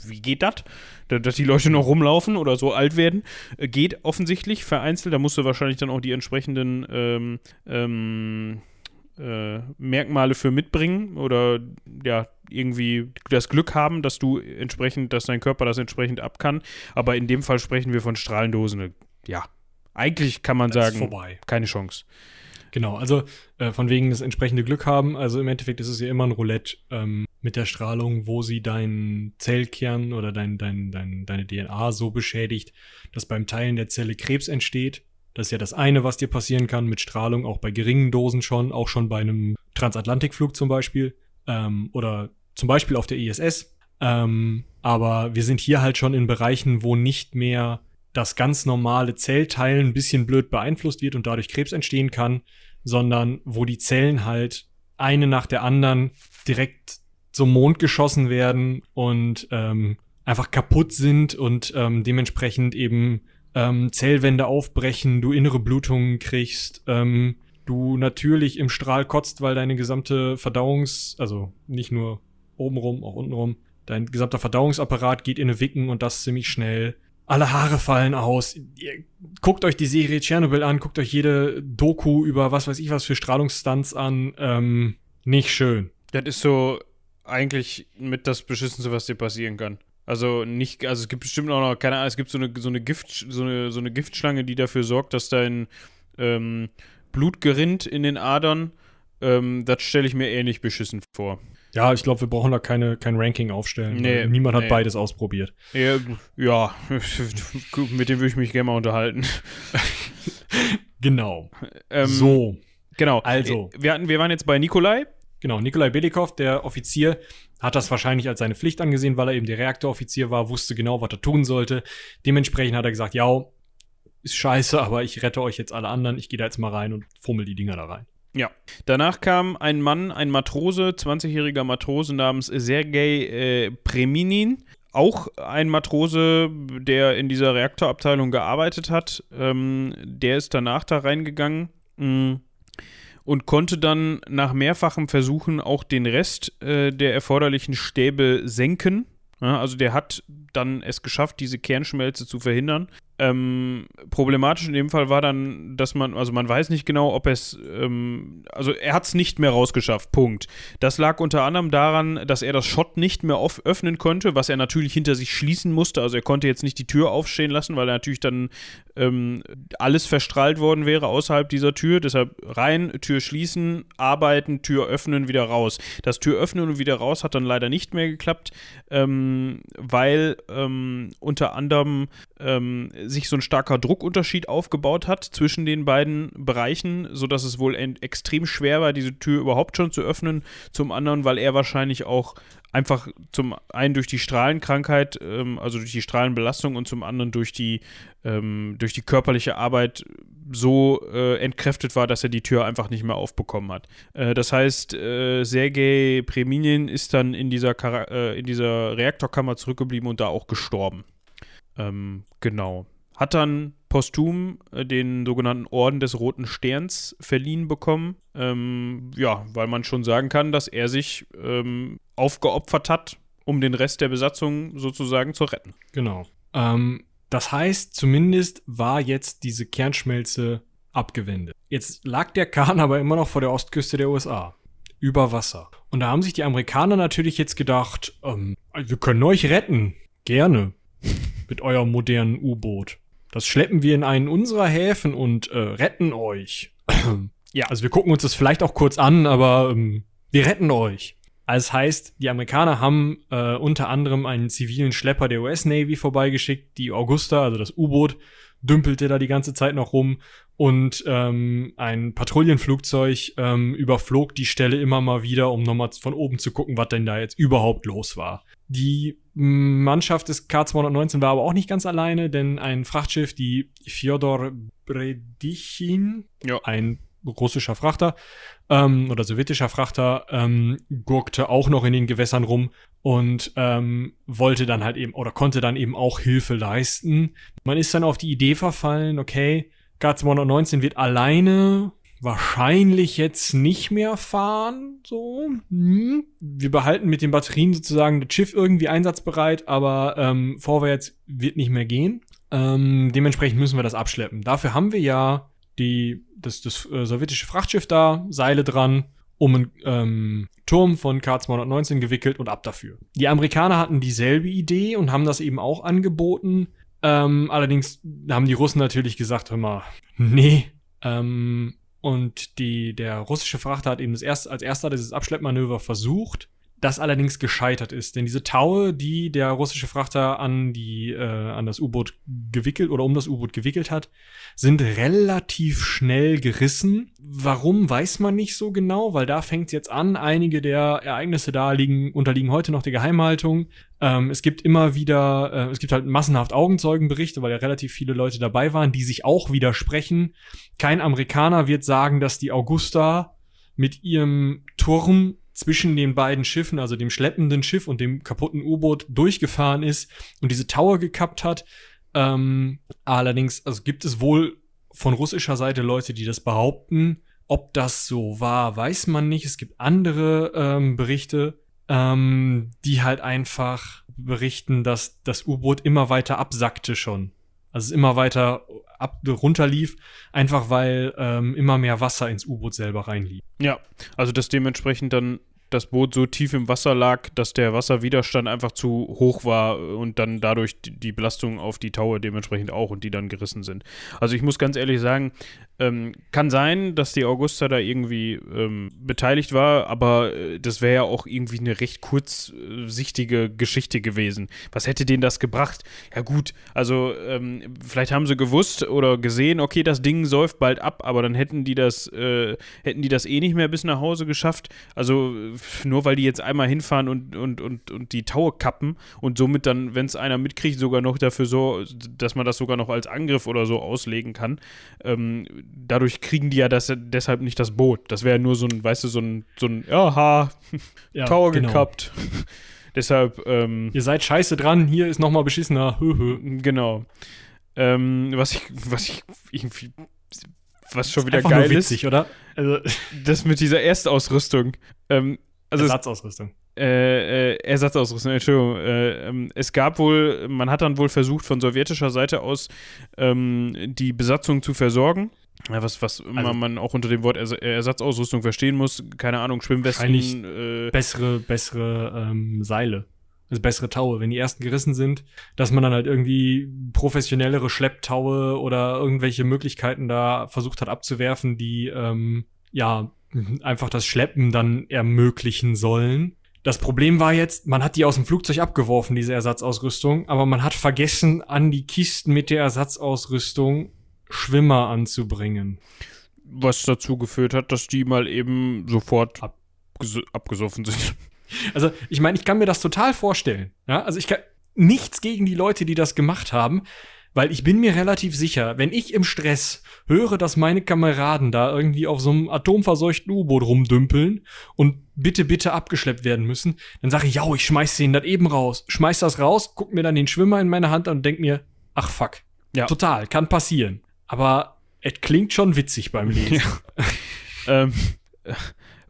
Speaker 1: wie geht das? Dass die Leute noch rumlaufen oder so alt werden. Äh, geht offensichtlich vereinzelt. Da musst du wahrscheinlich dann auch die entsprechenden ähm, ähm, äh, Merkmale für mitbringen oder ja, irgendwie das Glück haben, dass du entsprechend, dass dein Körper das entsprechend ab kann. Aber in dem Fall sprechen wir von Strahlendosen. Ja, eigentlich kann man das sagen, keine Chance.
Speaker 2: Genau, also äh, von wegen das entsprechende Glück haben. Also im Endeffekt ist es ja immer ein Roulette ähm, mit der Strahlung, wo sie deinen Zellkern oder dein, dein, dein, deine DNA so beschädigt, dass beim Teilen der Zelle Krebs entsteht. Das ist ja das eine, was dir passieren kann mit Strahlung, auch bei geringen Dosen schon, auch schon bei einem Transatlantikflug zum Beispiel ähm, oder zum Beispiel auf der ISS. Ähm, aber wir sind hier halt schon in Bereichen, wo nicht mehr das ganz normale Zellteilen ein bisschen blöd beeinflusst wird und dadurch Krebs entstehen kann, sondern wo die Zellen halt eine nach der anderen direkt zum Mond geschossen werden und ähm, einfach kaputt sind und ähm, dementsprechend eben ähm, Zellwände aufbrechen, du innere Blutungen kriegst, ähm, du natürlich im Strahl kotzt, weil deine gesamte Verdauungs-, also nicht nur obenrum, auch untenrum, dein gesamter Verdauungsapparat geht in eine Wicken und das ziemlich schnell. Alle Haare fallen aus. Ihr guckt euch die Serie Tschernobyl an, guckt euch jede Doku über was weiß ich was für Strahlungsstunts an. Ähm, nicht schön.
Speaker 1: Das ist so eigentlich mit das Beschissenste, was dir passieren kann. Also nicht, also es gibt bestimmt auch noch, keine Ahnung, es gibt so eine, so eine Gift, so eine, so eine Giftschlange, die dafür sorgt, dass dein ähm, Blut gerinnt in den Adern. Ähm, das stelle ich mir ähnlich beschissen vor.
Speaker 2: Ja, ich glaube, wir brauchen da keine, kein Ranking aufstellen.
Speaker 1: Nee,
Speaker 2: Niemand hat
Speaker 1: nee.
Speaker 2: beides ausprobiert.
Speaker 1: Ja, ja, mit dem würde ich mich gerne mal unterhalten.
Speaker 2: Genau.
Speaker 1: Ähm,
Speaker 2: so.
Speaker 1: Genau.
Speaker 2: Also.
Speaker 1: Wir, hatten, wir waren jetzt bei Nikolai.
Speaker 2: Genau, Nikolai Belikov, der Offizier, hat das wahrscheinlich als seine Pflicht angesehen, weil er eben der Reaktoroffizier war, wusste genau, was er tun sollte. Dementsprechend hat er gesagt, ja, ist scheiße, aber ich rette euch jetzt alle anderen. Ich gehe da jetzt mal rein und fummel die Dinger da rein.
Speaker 1: Ja. Danach kam ein Mann, ein Matrose, 20-jähriger Matrose namens Sergei äh, Preminin. Auch ein Matrose, der in dieser Reaktorabteilung gearbeitet hat. Ähm, der ist danach da reingegangen. mh, und konnte dann nach mehrfachem Versuchen auch den Rest äh, der erforderlichen Stäbe senken. Ja, also der hat dann es geschafft, diese Kernschmelze zu verhindern. Ähm, problematisch in dem Fall war dann, dass man, also man weiß nicht genau, ob es, ähm, also er hat es nicht mehr rausgeschafft, Punkt. Das lag unter anderem daran, dass er das Schott nicht mehr öffnen konnte, was er natürlich hinter sich schließen musste. Also er konnte jetzt nicht die Tür aufstehen lassen, weil er natürlich dann ähm, alles verstrahlt worden wäre außerhalb dieser Tür. Deshalb rein, Tür schließen, arbeiten, Tür öffnen, wieder raus. Das Tür öffnen und wieder raus hat dann leider nicht mehr geklappt, ähm, weil ähm, unter anderem ähm, sich so ein starker Druckunterschied aufgebaut hat zwischen den beiden Bereichen, sodass es wohl extrem schwer war, diese Tür überhaupt schon zu öffnen. Zum anderen, weil er wahrscheinlich auch einfach zum einen durch die Strahlenkrankheit, ähm, also durch die Strahlenbelastung und zum anderen durch die, ähm, durch die körperliche Arbeit so äh, entkräftet war, dass er die Tür einfach nicht mehr aufbekommen hat. Äh, das heißt, äh, Sergei Preminin ist dann in dieser, Chara äh, in dieser Reaktorkammer zurückgeblieben und da auch gestorben. Ähm, genau. Hat dann posthum äh, den sogenannten Orden des Roten Sterns verliehen bekommen. Ähm, ja, weil man schon sagen kann, dass er sich ähm, aufgeopfert hat, um den Rest der Besatzung sozusagen zu retten.
Speaker 2: Genau. Ähm, das heißt, zumindest war jetzt diese Kernschmelze abgewendet. Jetzt lag der Kahn aber immer noch vor der Ostküste der USA. Über Wasser. Und da haben sich die Amerikaner natürlich jetzt gedacht, ähm, wir können euch retten. Gerne. Mit eurem modernen U-Boot. Das schleppen wir in einen unserer Häfen und äh, retten euch.
Speaker 1: Ja.
Speaker 2: Also wir gucken uns das vielleicht auch kurz an, aber ähm, wir retten euch. Also das heißt, die Amerikaner haben äh, unter anderem einen zivilen Schlepper der US Navy vorbeigeschickt, die Augusta, also das U-Boot, dümpelte da die ganze Zeit noch rum und ähm, ein Patrouillenflugzeug ähm, überflog die Stelle immer mal wieder, um nochmal von oben zu gucken, was denn da jetzt überhaupt los war. Die Mannschaft des K-219 war aber auch nicht ganz alleine, denn ein Frachtschiff, die Fjodor Bredichin,
Speaker 1: Ja.
Speaker 2: ein russischer Frachter ähm, oder sowjetischer Frachter, ähm, gurkte auch noch in den Gewässern rum und ähm, wollte dann halt eben oder konnte dann eben auch Hilfe leisten. Man ist dann auf die Idee verfallen, okay, K219 wird alleine wahrscheinlich jetzt nicht mehr fahren, so. Hm. Wir behalten mit den Batterien sozusagen das Schiff irgendwie einsatzbereit, aber ähm, vorwärts wird nicht mehr gehen. Ähm, dementsprechend müssen wir das abschleppen. Dafür haben wir ja die, das, das äh, sowjetische Frachtschiff da, Seile dran, um einen ähm, Turm von K219 gewickelt und ab dafür. Die Amerikaner hatten dieselbe Idee und haben das eben auch angeboten. Ähm, allerdings haben die Russen natürlich gesagt, hör mal, nee. Ähm, und die, der russische Frachter hat eben das erste, als erster dieses Abschleppmanöver versucht, das allerdings gescheitert ist. Denn diese Taue, die der russische Frachter an, die, äh, an das U-Boot gewickelt oder um das U-Boot gewickelt hat, sind relativ schnell gerissen. Warum, weiß man nicht so genau, weil da fängt es jetzt an. Einige der Ereignisse da liegen, unterliegen heute noch der Geheimhaltung. Ähm, es gibt immer wieder, äh, es gibt halt massenhaft Augenzeugenberichte, weil ja relativ viele Leute dabei waren, die sich auch widersprechen. Kein Amerikaner wird sagen, dass die Augusta mit ihrem Turm zwischen den beiden Schiffen, also dem schleppenden Schiff und dem kaputten U-Boot, durchgefahren ist und diese Tower gekappt hat. Ähm, allerdings, also gibt es wohl von russischer Seite Leute, die das behaupten. Ob das so war, weiß man nicht. Es gibt andere ähm, Berichte, ähm, die halt einfach berichten, dass das U-Boot immer weiter absackte schon. Also es immer weiter ab, runterlief, einfach weil ähm, immer mehr Wasser ins U-Boot selber reinlief.
Speaker 1: Ja, also dass dementsprechend dann das Boot so tief im Wasser lag, dass der Wasserwiderstand einfach zu hoch war und dann dadurch die Belastung auf die Taue dementsprechend auch und die dann gerissen sind. Also ich muss ganz ehrlich sagen, ähm, kann sein, dass die Augusta da irgendwie ähm, beteiligt war, aber äh, das wäre ja auch irgendwie eine recht kurzsichtige Geschichte gewesen. Was hätte denen das gebracht? Ja gut, also ähm, vielleicht haben sie gewusst oder gesehen, okay, das Ding säuft bald ab, aber dann hätten die das, äh, hätten die das eh nicht mehr bis nach Hause geschafft. Also nur weil die jetzt einmal hinfahren und, und, und, und die Taue kappen und somit dann, wenn es einer mitkriegt, sogar noch dafür so, dass man das sogar noch als Angriff oder so auslegen kann. Ähm, dadurch kriegen die ja das, deshalb nicht das Boot. Das wäre nur so ein, weißt du, so ein, so ein, aha, ja, Tower genau. gekappt. deshalb, ähm,
Speaker 2: Ihr seid scheiße dran, hier ist nochmal beschissener.
Speaker 1: genau. Ähm, was ich, was ich irgendwie, was schon wieder geil witzig,
Speaker 2: ist. oder?
Speaker 1: Also, das mit dieser Erstausrüstung. Ähm,
Speaker 2: also Ersatzausrüstung.
Speaker 1: Äh, äh, Ersatzausrüstung, Entschuldigung. Äh, ähm, es gab wohl, man hat dann wohl versucht, von sowjetischer Seite aus ähm, die Besatzung zu versorgen. Ja, was, was also, immer man auch unter dem Wort Ers Ersatzausrüstung verstehen muss, keine Ahnung, Schwimmwesten.
Speaker 2: Äh, bessere, bessere ähm, Seile. Also bessere Taue, wenn die ersten gerissen sind, dass man dann halt irgendwie professionellere Schlepptaue oder irgendwelche Möglichkeiten da versucht hat abzuwerfen, die ähm, ja einfach das Schleppen dann ermöglichen sollen. Das Problem war jetzt, man hat die aus dem Flugzeug abgeworfen, diese Ersatzausrüstung, aber man hat vergessen, an die Kisten mit der Ersatzausrüstung Schwimmer anzubringen.
Speaker 1: Was dazu geführt hat, dass die mal eben sofort abges abgesoffen sind.
Speaker 2: Also, ich meine, ich kann mir das total vorstellen. Ja, also ich kann nichts gegen die Leute, die das gemacht haben, weil ich bin mir relativ sicher, wenn ich im Stress höre, dass meine Kameraden da irgendwie auf so einem atomverseuchten U-Boot rumdümpeln und bitte, bitte abgeschleppt werden müssen, dann sage ich, ja, ich schmeiß den das eben raus. Schmeiß das raus, guck mir dann den Schwimmer in meine Hand an und denk mir, ach fuck. Ja. Total, kann passieren. Aber es klingt schon witzig beim Lesen.
Speaker 1: Ja. ähm,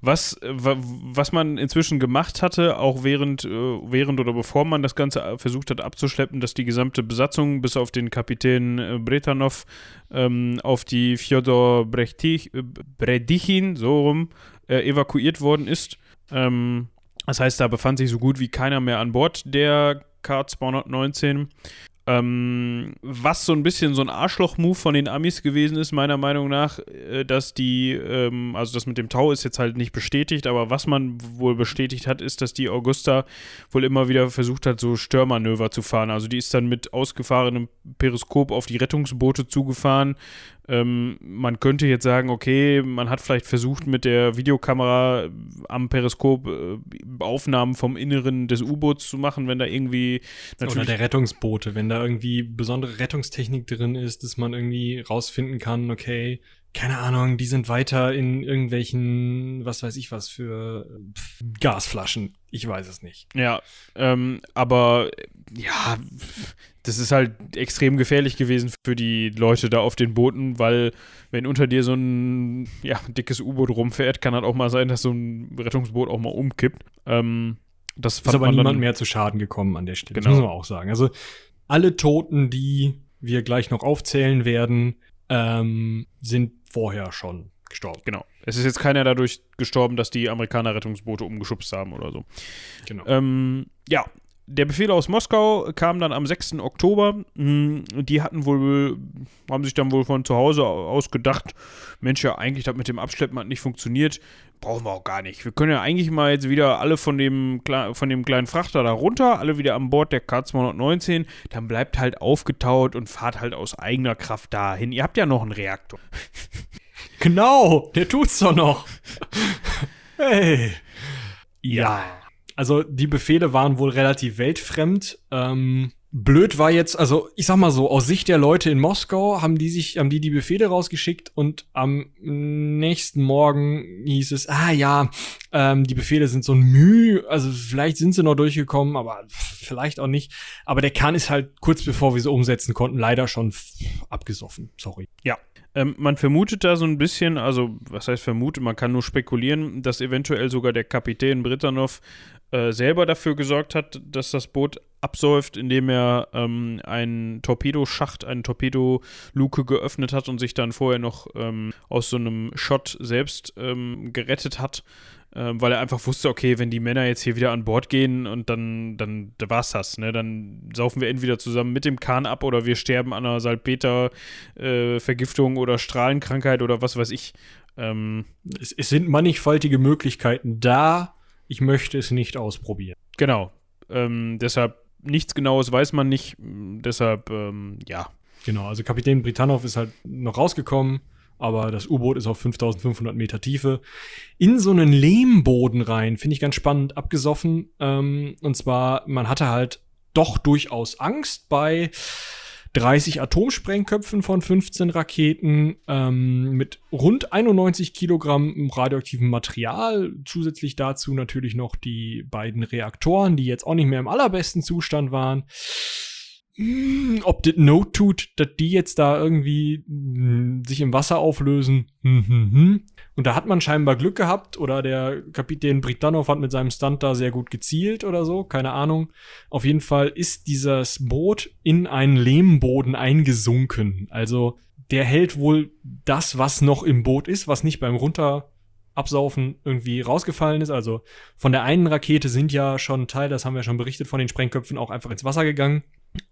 Speaker 1: was, was man inzwischen gemacht hatte, auch während, äh, während oder bevor man das Ganze versucht hat abzuschleppen, dass die gesamte Besatzung bis auf den Kapitän äh, Bretanov ähm, auf die Fjodor Bredichin, so rum, äh, evakuiert worden ist. Ähm, das heißt, da befand sich so gut wie keiner mehr an Bord der K219. Ähm, was so ein bisschen so ein Arschloch-Move von den Amis gewesen ist, meiner Meinung nach, äh, dass die, ähm, also das mit dem Tau ist jetzt halt nicht bestätigt, aber was man wohl bestätigt hat, ist, dass die Augusta wohl immer wieder versucht hat, so Störmanöver zu fahren. Also die ist dann mit ausgefahrenem Periskop auf die Rettungsboote zugefahren, ähm, man könnte jetzt sagen, okay, man hat vielleicht versucht, mit der Videokamera am Periskop äh, Aufnahmen vom Inneren des U-Boots zu machen, wenn da irgendwie.
Speaker 2: Oder der Rettungsboote, wenn da irgendwie besondere Rettungstechnik drin ist, dass man irgendwie rausfinden kann, okay, keine Ahnung, die sind weiter in irgendwelchen, was weiß ich was für pff, Gasflaschen. Ich weiß es nicht.
Speaker 1: Ja, ähm, aber ja, das ist halt extrem gefährlich gewesen für die Leute da auf den Booten, weil wenn unter dir so ein ja, dickes U-Boot rumfährt, kann halt auch mal sein, dass so ein Rettungsboot auch mal umkippt. Ähm, das
Speaker 2: ist aber niemand mehr zu Schaden gekommen an der Stelle, genau. muss man auch sagen. Also alle Toten, die wir gleich noch aufzählen werden, ähm, sind vorher schon gestorben.
Speaker 1: Genau. Es ist jetzt keiner dadurch gestorben, dass die Amerikaner Rettungsboote umgeschubst haben oder so.
Speaker 2: Genau.
Speaker 1: Ähm, ja, der Befehl aus Moskau kam dann am 6. Oktober. Hm, die hatten wohl, haben sich dann wohl von zu Hause aus gedacht, Mensch, ja, eigentlich das mit dem Abschleppen hat nicht funktioniert. Brauchen wir auch gar nicht. Wir können ja eigentlich mal jetzt wieder alle von dem, von dem kleinen Frachter da runter, alle wieder an Bord der K219. Dann bleibt halt aufgetaut und fahrt halt aus eigener Kraft dahin. Ihr habt ja noch einen Reaktor.
Speaker 2: Genau, der tut's doch noch. hey. ja. ja. Also die Befehle waren wohl relativ weltfremd. Ähm, blöd war jetzt, also ich sag mal so, aus Sicht der Leute in Moskau haben die sich, haben die die Befehle rausgeschickt und am nächsten Morgen hieß es, ah ja, ähm, die Befehle sind so ein Mühe, also vielleicht sind sie noch durchgekommen, aber vielleicht auch nicht. Aber der Kahn ist halt kurz bevor wir sie umsetzen konnten, leider schon abgesoffen. Sorry.
Speaker 1: Ja, ähm, man vermutet da so ein bisschen, also was heißt vermutet, man kann nur spekulieren, dass eventuell sogar der Kapitän Britanov äh, selber dafür gesorgt hat, dass das Boot absäuft, indem er ähm, einen Torpedoschacht, eine Torpedoluke geöffnet hat und sich dann vorher noch ähm, aus so einem Shot selbst ähm, gerettet hat ähm, weil er einfach wusste, okay, wenn die Männer jetzt hier wieder an Bord gehen und dann, dann da war's das, ne? Dann saufen wir entweder zusammen mit dem Kahn ab oder wir sterben an einer Salpeter-Vergiftung äh, oder Strahlenkrankheit oder was weiß ich. Ähm,
Speaker 2: es, es sind mannigfaltige Möglichkeiten da. Ich möchte es nicht ausprobieren.
Speaker 1: Genau. Ähm, deshalb nichts Genaues weiß man nicht. Deshalb, ähm, ja.
Speaker 2: Genau, also Kapitän Britanov ist halt noch rausgekommen aber das U-Boot ist auf 5500 Meter Tiefe. In so einen Lehmboden rein, finde ich ganz spannend, abgesoffen. Ähm, und zwar, man hatte halt doch durchaus Angst bei 30 Atomsprengköpfen von 15 Raketen ähm, mit rund 91 Kilogramm radioaktivem Material. Zusätzlich dazu natürlich noch die beiden Reaktoren, die jetzt auch nicht mehr im allerbesten Zustand waren. Hm, ob das Not tut, dass die jetzt da irgendwie mh, hm, sich im Wasser auflösen. Hm, hm, hm. Und da hat man scheinbar Glück gehabt oder der Kapitän Britanov hat mit seinem Stunt da sehr gut gezielt oder so, keine Ahnung. Auf jeden Fall ist dieses Boot in einen Lehmboden eingesunken. Also der hält wohl das, was noch im Boot ist, was nicht beim Runterabsaufen irgendwie rausgefallen ist. Also von der einen Rakete sind ja schon Teil, das haben wir schon berichtet, von den Sprengköpfen auch einfach ins Wasser gegangen.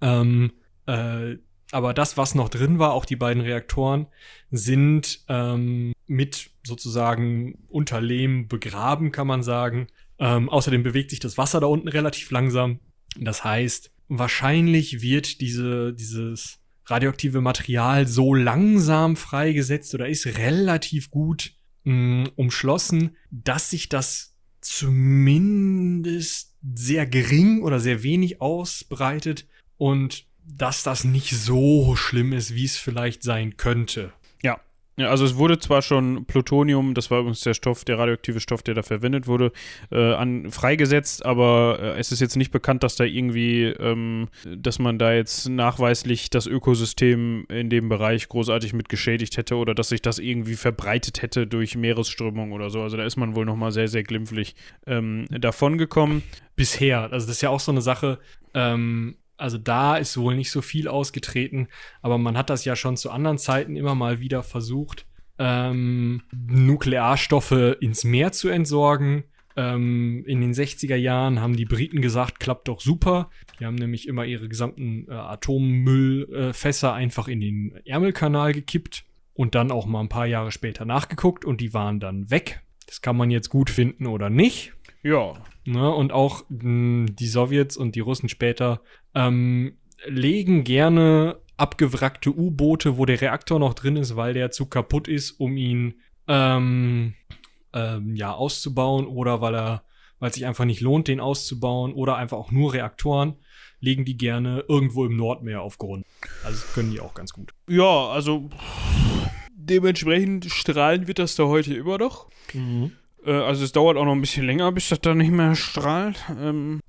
Speaker 2: Ähm, äh, aber das, was noch drin war, auch die beiden Reaktoren, sind ähm, mit sozusagen unter Lehm begraben, kann man sagen. Ähm, außerdem bewegt sich das Wasser da unten relativ langsam. Das heißt, wahrscheinlich wird diese, dieses radioaktive Material so langsam freigesetzt oder ist relativ gut mh, mm, umschlossen, dass sich das zumindest sehr gering oder sehr wenig ausbreitet und dass das nicht so schlimm ist, wie es vielleicht sein könnte.
Speaker 1: Ja. Ja, also es wurde zwar schon Plutonium, das war übrigens der Stoff, der radioaktive Stoff, der da verwendet wurde, äh, an, freigesetzt, aber äh, es ist jetzt nicht bekannt, dass da irgendwie, ähm, dass man da jetzt nachweislich das Ökosystem in dem Bereich großartig mit geschädigt hätte oder dass sich das irgendwie verbreitet hätte durch Meeresströmung oder so. Also da ist man wohl nochmal sehr, sehr glimpflich ähm, davon gekommen.
Speaker 2: Bisher, also das ist ja auch so eine Sache, ähm, also da ist wohl nicht so viel ausgetreten, aber man hat das ja schon zu anderen Zeiten immer mal wieder versucht, ähm, Nuklearstoffe ins Meer zu entsorgen. Ähm, in den 60er Jahren haben die Briten gesagt, klappt doch super. Die haben nämlich immer ihre gesamten äh, Atommüllfässer äh, einfach in den Ärmelkanal gekippt und dann auch mal ein paar Jahre später nachgeguckt und die waren dann weg. Das kann man jetzt gut finden oder nicht.
Speaker 1: Ja.
Speaker 2: Ne, und auch mh, hm, die Sowjets und die Russen später ähm, legen gerne abgewrackte U-Boote, wo der Reaktor noch drin ist, weil der zu kaputt ist, um ihn ähm, ähm, ja auszubauen oder weil er, weil es sich einfach nicht lohnt, den auszubauen oder einfach auch nur Reaktoren, legen die gerne irgendwo im Nordmeer auf Grund. Also können die auch ganz gut.
Speaker 1: Ja, also dementsprechend strahlen wird das da heute immer noch. Mhm. Äh, also es dauert auch noch ein bisschen länger, bis das da nicht mehr strahlt. Ähm,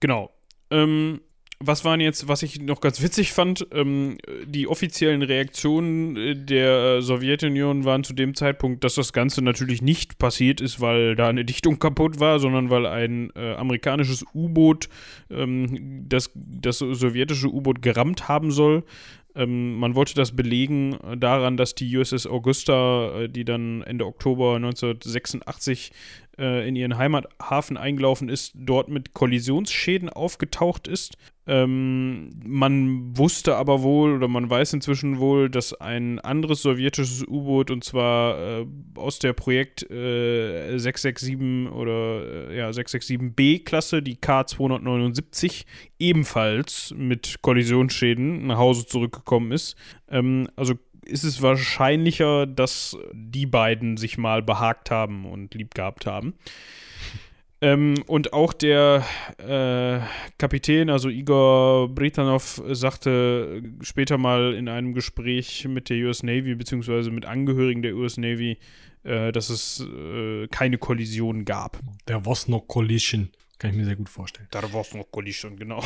Speaker 1: genau. Ähm, was waren jetzt, was ich noch ganz witzig fand, ähm, die offiziellen Reaktionen äh, der Sowjetunion waren zu dem Zeitpunkt, dass das Ganze natürlich nicht passiert ist, weil da eine Dichtung kaputt war, sondern weil ein äh, amerikanisches U-Boot ähm, das, das sowjetische U-Boot gerammt haben soll. Ähm, man wollte das belegen daran, dass die USS Augusta, äh, die dann Ende Oktober 1986 äh, in ihren Heimathafen eingelaufen ist, dort mit Kollisionsschäden aufgetaucht ist. Ähm, man wusste aber wohl oder man weiß inzwischen wohl, dass ein anderes sowjetisches U-Boot und zwar äh, aus der Projekt äh, 667 oder äh, ja 667B-Klasse, die K279, ebenfalls mit Kollisionsschäden nach Hause zurückgekommen ist. Ähm, also ist es wahrscheinlicher, dass die beiden sich mal behagt haben und lieb gehabt haben. Ähm, und auch der äh, Kapitän, also Igor Britanov, sagte später mal in einem Gespräch mit der US Navy, beziehungsweise mit Angehörigen der US Navy, äh, dass es äh, keine Kollision gab.
Speaker 2: Der was noch Collision. Kann ich mir sehr gut vorstellen.
Speaker 1: Da war es noch Kollision, genau.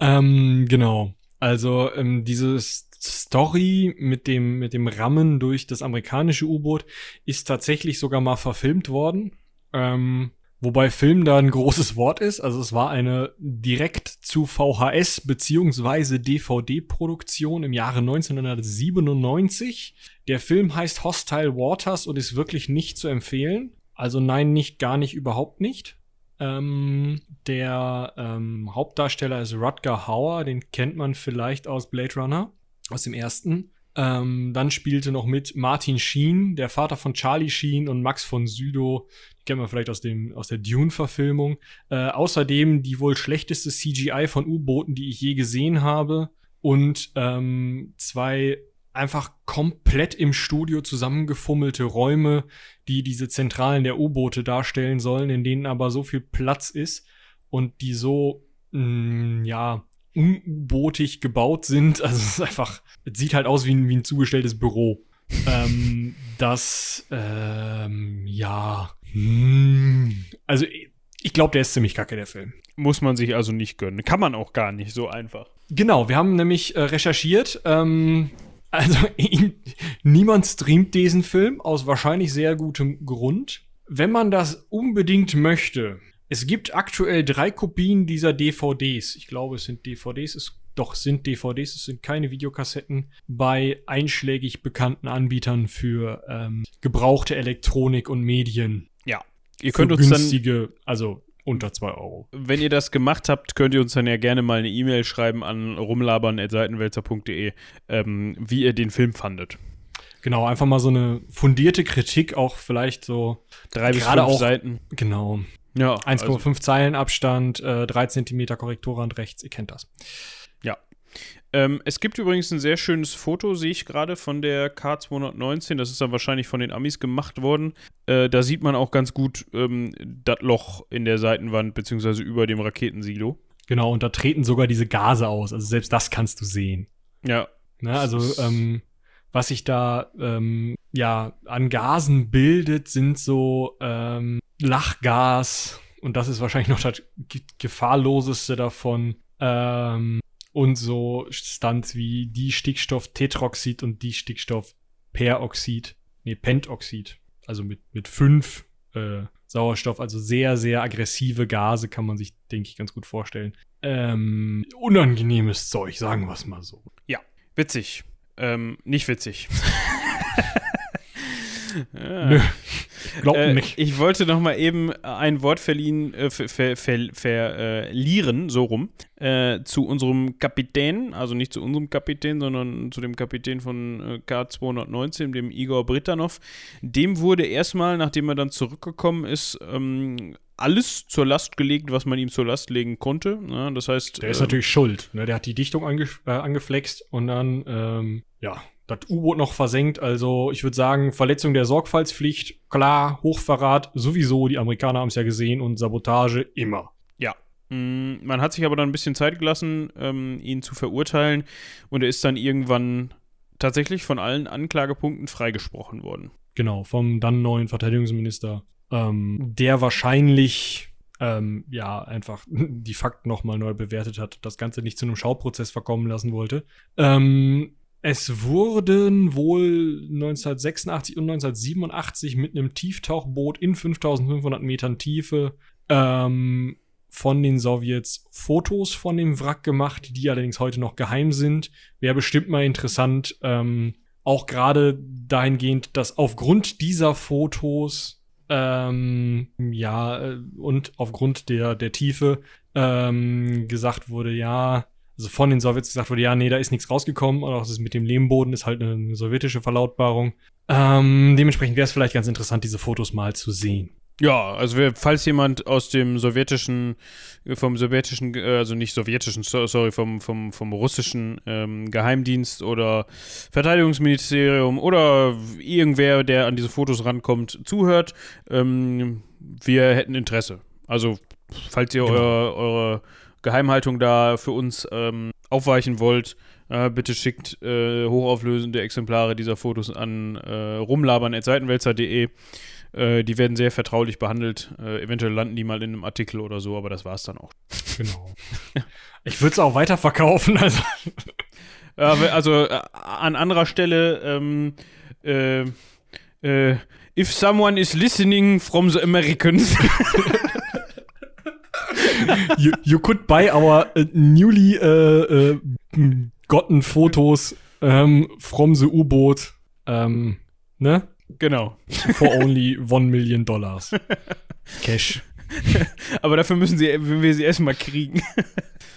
Speaker 2: Ähm, genau. Also ähm, diese Story mit dem, mit dem Rammen durch das amerikanische U-Boot ist tatsächlich sogar mal verfilmt worden. Ähm, wobei Film da ein großes Wort ist. Also es war eine direkt zu VHS beziehungsweise DVD-Produktion im Jahre 1997. Der Film heißt Hostile Waters und ist wirklich nicht zu empfehlen. Also nein, nicht, gar nicht, überhaupt nicht. Ähm, der ähm, Hauptdarsteller ist Rutger Hauer, den kennt man vielleicht aus Blade Runner, aus dem ersten. Ähm, dann spielte noch mit Martin Sheen, der Vater von Charlie Sheen und Max von Sydow, die kennt man vielleicht aus, dem, aus der Dune-Verfilmung. Äh, außerdem die wohl schlechteste CGI von U-Booten, die ich je gesehen habe. Und ähm, zwei einfach komplett im Studio zusammengefummelte Räume, die diese Zentralen der U-Boote darstellen sollen, in denen aber so viel Platz ist und die so, mh, ja, unbootig gebaut sind. Also es ist einfach, es sieht halt aus wie ein, wie ein zugestelltes Büro. ähm, das, ähm, ja, also ich, glaube, der ist ziemlich kacke, der Film.
Speaker 1: Muss man sich also nicht gönnen. Kann man auch gar nicht so einfach.
Speaker 2: Genau, wir haben nämlich äh, recherchiert. Ähm, also niemand streamt diesen Film aus wahrscheinlich sehr gutem Grund. Wenn man das unbedingt möchte, es gibt aktuell drei Kopien dieser DVDs. Ich glaube, es sind DVDs. Es doch sind DVDs, es sind keine Videokassetten bei einschlägig bekannten Anbietern für ähm, gebrauchte Elektronik und Medien.
Speaker 1: Ihr
Speaker 2: Für
Speaker 1: könnt uns dann,
Speaker 2: günstige, also unter 2 Euro.
Speaker 1: wenn ihr das gemacht habt, könnt ihr uns dann ja gerne mal eine E-Mail schreiben an rumlabern.seitenwälzer.de, ähm, wie ihr den Film fandet.
Speaker 2: Genau, einfach mal so eine fundierte Kritik, auch vielleicht so
Speaker 1: Drei bis fünf
Speaker 2: auch-
Speaker 1: Seiten.
Speaker 2: Genau.
Speaker 1: Ja,
Speaker 2: 1,5
Speaker 1: also,
Speaker 2: Zeilen Abstand, äh, 3 Zentimeter Korrekturrand rechts, ihr kennt das.
Speaker 1: Ähm, es gibt übrigens ein sehr schönes Foto, sehe ich gerade, von der K219. Das ist dann wahrscheinlich von den Amis gemacht worden. Äh, da sieht man auch ganz gut ähm, das Loch in der Seitenwand, beziehungsweise über dem Raketensilo.
Speaker 2: Genau, und da treten sogar diese Gase aus. Also selbst das kannst du sehen.
Speaker 1: Ja,
Speaker 2: Ne? Also, ähm, was sich da ähm, ja an Gasen bildet, sind so ähm, Lachgas. Und das ist wahrscheinlich noch das ge- gefahrloseste davon. Ähm, und so Stunts wie die Stickstofftetroxid und die Stickstoffperoxid. Nee, Pentoxid. Also mit, mit fünf äh, Sauerstoff. Also sehr, sehr aggressive Gase kann man sich, denke ich, ganz gut vorstellen. Ähm, unangenehmes Zeug, sagen wir es mal so.
Speaker 1: witzig. Ähm, nicht witzig. ja.
Speaker 2: Nö, glaubt
Speaker 1: Äh,
Speaker 2: nicht.
Speaker 1: ich wollte noch mal eben ein Wort verliehen, äh, ver, ver, ver, verlieren, so rum, äh, zu unserem Kapitän, also nicht zu unserem Kapitän, sondern zu dem Kapitän von äh, K219, dem Igor Britanov. Dem wurde erstmal, nachdem er dann zurückgekommen ist, ähm, alles zur Last gelegt, was man ihm zur Last legen konnte. Ja, das heißt,
Speaker 2: Der ist
Speaker 1: ähm,
Speaker 2: natürlich schuld. Ne? Der hat die Dichtung ange äh, angeflext und dann, ähm, ja, das U-Boot noch versenkt. Also ich würde sagen, Verletzung der Sorgfaltspflicht, klar, Hochverrat sowieso. Die Amerikaner haben es ja gesehen und Sabotage immer.
Speaker 1: Ja. Mm, Man hat sich aber dann ein bisschen Zeit gelassen, ähm, ihn zu verurteilen und er ist dann irgendwann tatsächlich von allen Anklagepunkten freigesprochen worden.
Speaker 2: Genau, vom dann neuen Verteidigungsminister, ähm, der wahrscheinlich ähm, ja einfach die Fakten nochmal neu bewertet hat, das Ganze nicht zu einem Schauprozess verkommen lassen wollte. Ähm, es wurden wohl 1986 und 1987 mit einem Tieftauchboot in 5500 Metern Tiefe ähm, von den Sowjets Fotos von dem Wrack gemacht, die allerdings heute noch geheim sind. Wäre bestimmt mal interessant, ähm, auch gerade dahingehend, dass aufgrund dieser Fotos ähm, ja äh, und aufgrund der der Tiefe ähm, gesagt wurde, ja, also von den Sowjets gesagt wurde, ja, nee, da ist nichts rausgekommen, und auch das mit dem Lehmboden ist halt eine sowjetische Verlautbarung. Ähm, dementsprechend wäre es vielleicht ganz interessant, diese Fotos mal zu sehen.
Speaker 1: Ja, also falls jemand aus dem sowjetischen, vom sowjetischen, äh, also nicht sowjetischen, so- sorry, vom, vom, vom russischen ähm, Geheimdienst oder Verteidigungsministerium oder irgendwer, der an diese Fotos rankommt, zuhört, ähm, wir hätten Interesse. Also, falls ihr
Speaker 2: Genau.
Speaker 1: eure, eure Geheimhaltung da für uns ähm, aufweichen wollt, äh, bitte schickt äh, hochauflösende Exemplare dieser Fotos an äh, rumlabern.seitenwälzer.de. Äh, die werden sehr vertraulich behandelt. Äh, eventuell landen die mal in einem Artikel oder so, aber das war's dann auch.
Speaker 2: Genau. Ich würde es auch weiterverkaufen, also.
Speaker 1: We- also äh, an anderer Stelle, ähm, äh, äh, if someone is listening from the Americans.
Speaker 2: you, you could buy our uh, newly uh, uh, gotten Photos um, from the U-Boot, um, ne?
Speaker 1: genau.
Speaker 2: For only one million dollars. Cash.
Speaker 1: Aber dafür müssen sie, wenn wir sie erstmal kriegen.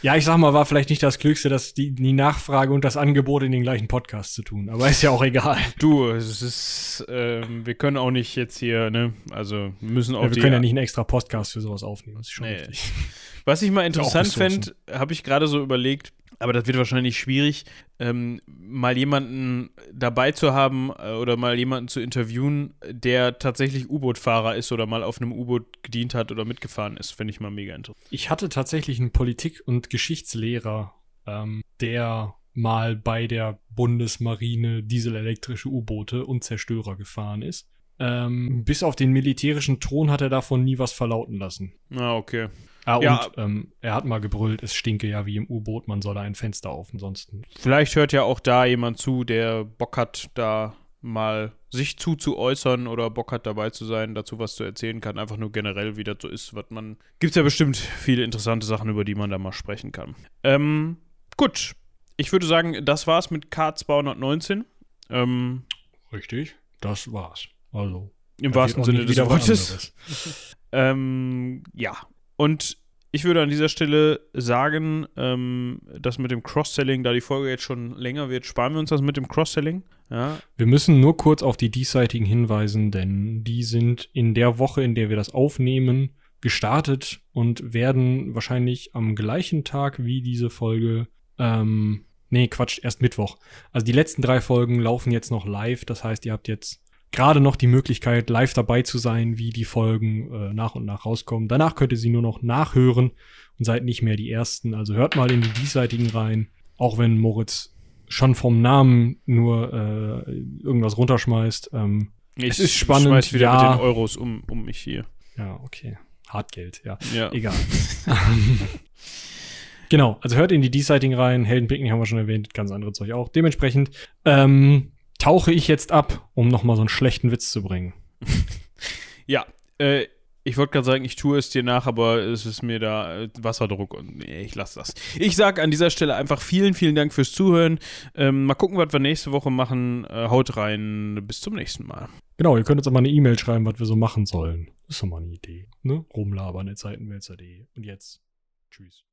Speaker 2: Ja, ich sag mal, war vielleicht nicht das Klügste, dass die, die Nachfrage und das Angebot in den gleichen Podcast zu tun. Aber ist ja auch egal.
Speaker 1: Du, es ist, ähm, wir können auch nicht jetzt hier, ne, also müssen auch
Speaker 2: Ja, wir können ja nicht einen extra Podcast für sowas aufnehmen. Das ist schon
Speaker 1: Nee.
Speaker 2: richtig.
Speaker 1: Was ich mal interessant fände, habe ich gerade so überlegt, aber das wird wahrscheinlich schwierig, ähm, mal jemanden dabei zu haben äh, oder mal jemanden zu interviewen, der tatsächlich U-Boot-Fahrer ist oder mal auf einem U-Boot gedient hat oder mitgefahren ist. Fände ich mal mega interessant.
Speaker 2: Ich hatte tatsächlich einen Politik- und Geschichtslehrer, ähm, der mal bei der Bundesmarine dieselelektrische U-Boote und Zerstörer gefahren ist. Ähm, bis auf den militärischen Ton hat er davon nie was verlauten lassen.
Speaker 1: Ah, okay.
Speaker 2: Ah,
Speaker 1: Ja.
Speaker 2: und ähm, er hat mal gebrüllt, es stinke ja wie im U-Boot, man solle ein Fenster auf, ansonsten.
Speaker 1: Vielleicht hört ja auch da jemand zu, der Bock hat, da mal sich zuzuäußern oder Bock hat, dabei zu sein, dazu was zu erzählen kann. Einfach nur generell, wie das so ist, was man. Gibt es ja bestimmt viele interessante Sachen, über die man da mal sprechen kann. Ähm, gut. Ich würde sagen, das war's mit K219. Ähm,
Speaker 2: Richtig, das war's. Also.
Speaker 1: Im
Speaker 2: da
Speaker 1: wahrsten Sinne des Wortes. Ähm, ja. Und ich würde an dieser Stelle sagen, ähm, dass mit dem Cross-Selling, da die Folge jetzt schon länger wird, sparen wir uns das mit dem Cross-Selling. Ja,
Speaker 2: Wir müssen nur kurz auf die diesseitigen hinweisen, denn die sind in der Woche, in der wir das aufnehmen, gestartet und werden wahrscheinlich am gleichen Tag wie diese Folge, ähm, nee, Quatsch, erst Mittwoch. Also die letzten drei Folgen laufen jetzt noch live, das heißt, ihr habt jetzt gerade noch die Möglichkeit, live dabei zu sein, wie die Folgen äh, nach und nach rauskommen. Danach könnt ihr sie nur noch nachhören und seid nicht mehr die Ersten. Also hört mal in die diesseitigen rein, auch wenn Moritz schon vom Namen nur äh, irgendwas runterschmeißt. Ähm,
Speaker 1: Ich
Speaker 2: Es ist spannend,
Speaker 1: schmeiß wieder
Speaker 2: ja.
Speaker 1: mit den Euros um, um mich hier.
Speaker 2: ja, okay. Hartgeld, ja.
Speaker 1: Ja.
Speaker 2: Egal. genau, also hört in die diesseitigen rein. Heldenpicken haben wir schon erwähnt, ganz andere Zeug auch. Dementsprechend ähm, tauche ich jetzt ab, um nochmal so einen schlechten Witz zu bringen.
Speaker 1: Ja, äh, ich wollte gerade sagen, ich tue es dir nach, aber es ist mir da äh, Wasserdruck und nee, ich lasse das. Ich sage an dieser Stelle einfach vielen, vielen Dank fürs Zuhören. Ähm, mal gucken, was wir nächste Woche machen. Äh, haut rein. Bis zum nächsten Mal.
Speaker 2: Genau, ihr könnt uns aber eine E-Mail schreiben, was wir so machen sollen. Ist doch mal eine Idee. Ne? Rumlabern at seitenwälzer.de. Und jetzt, tschüss.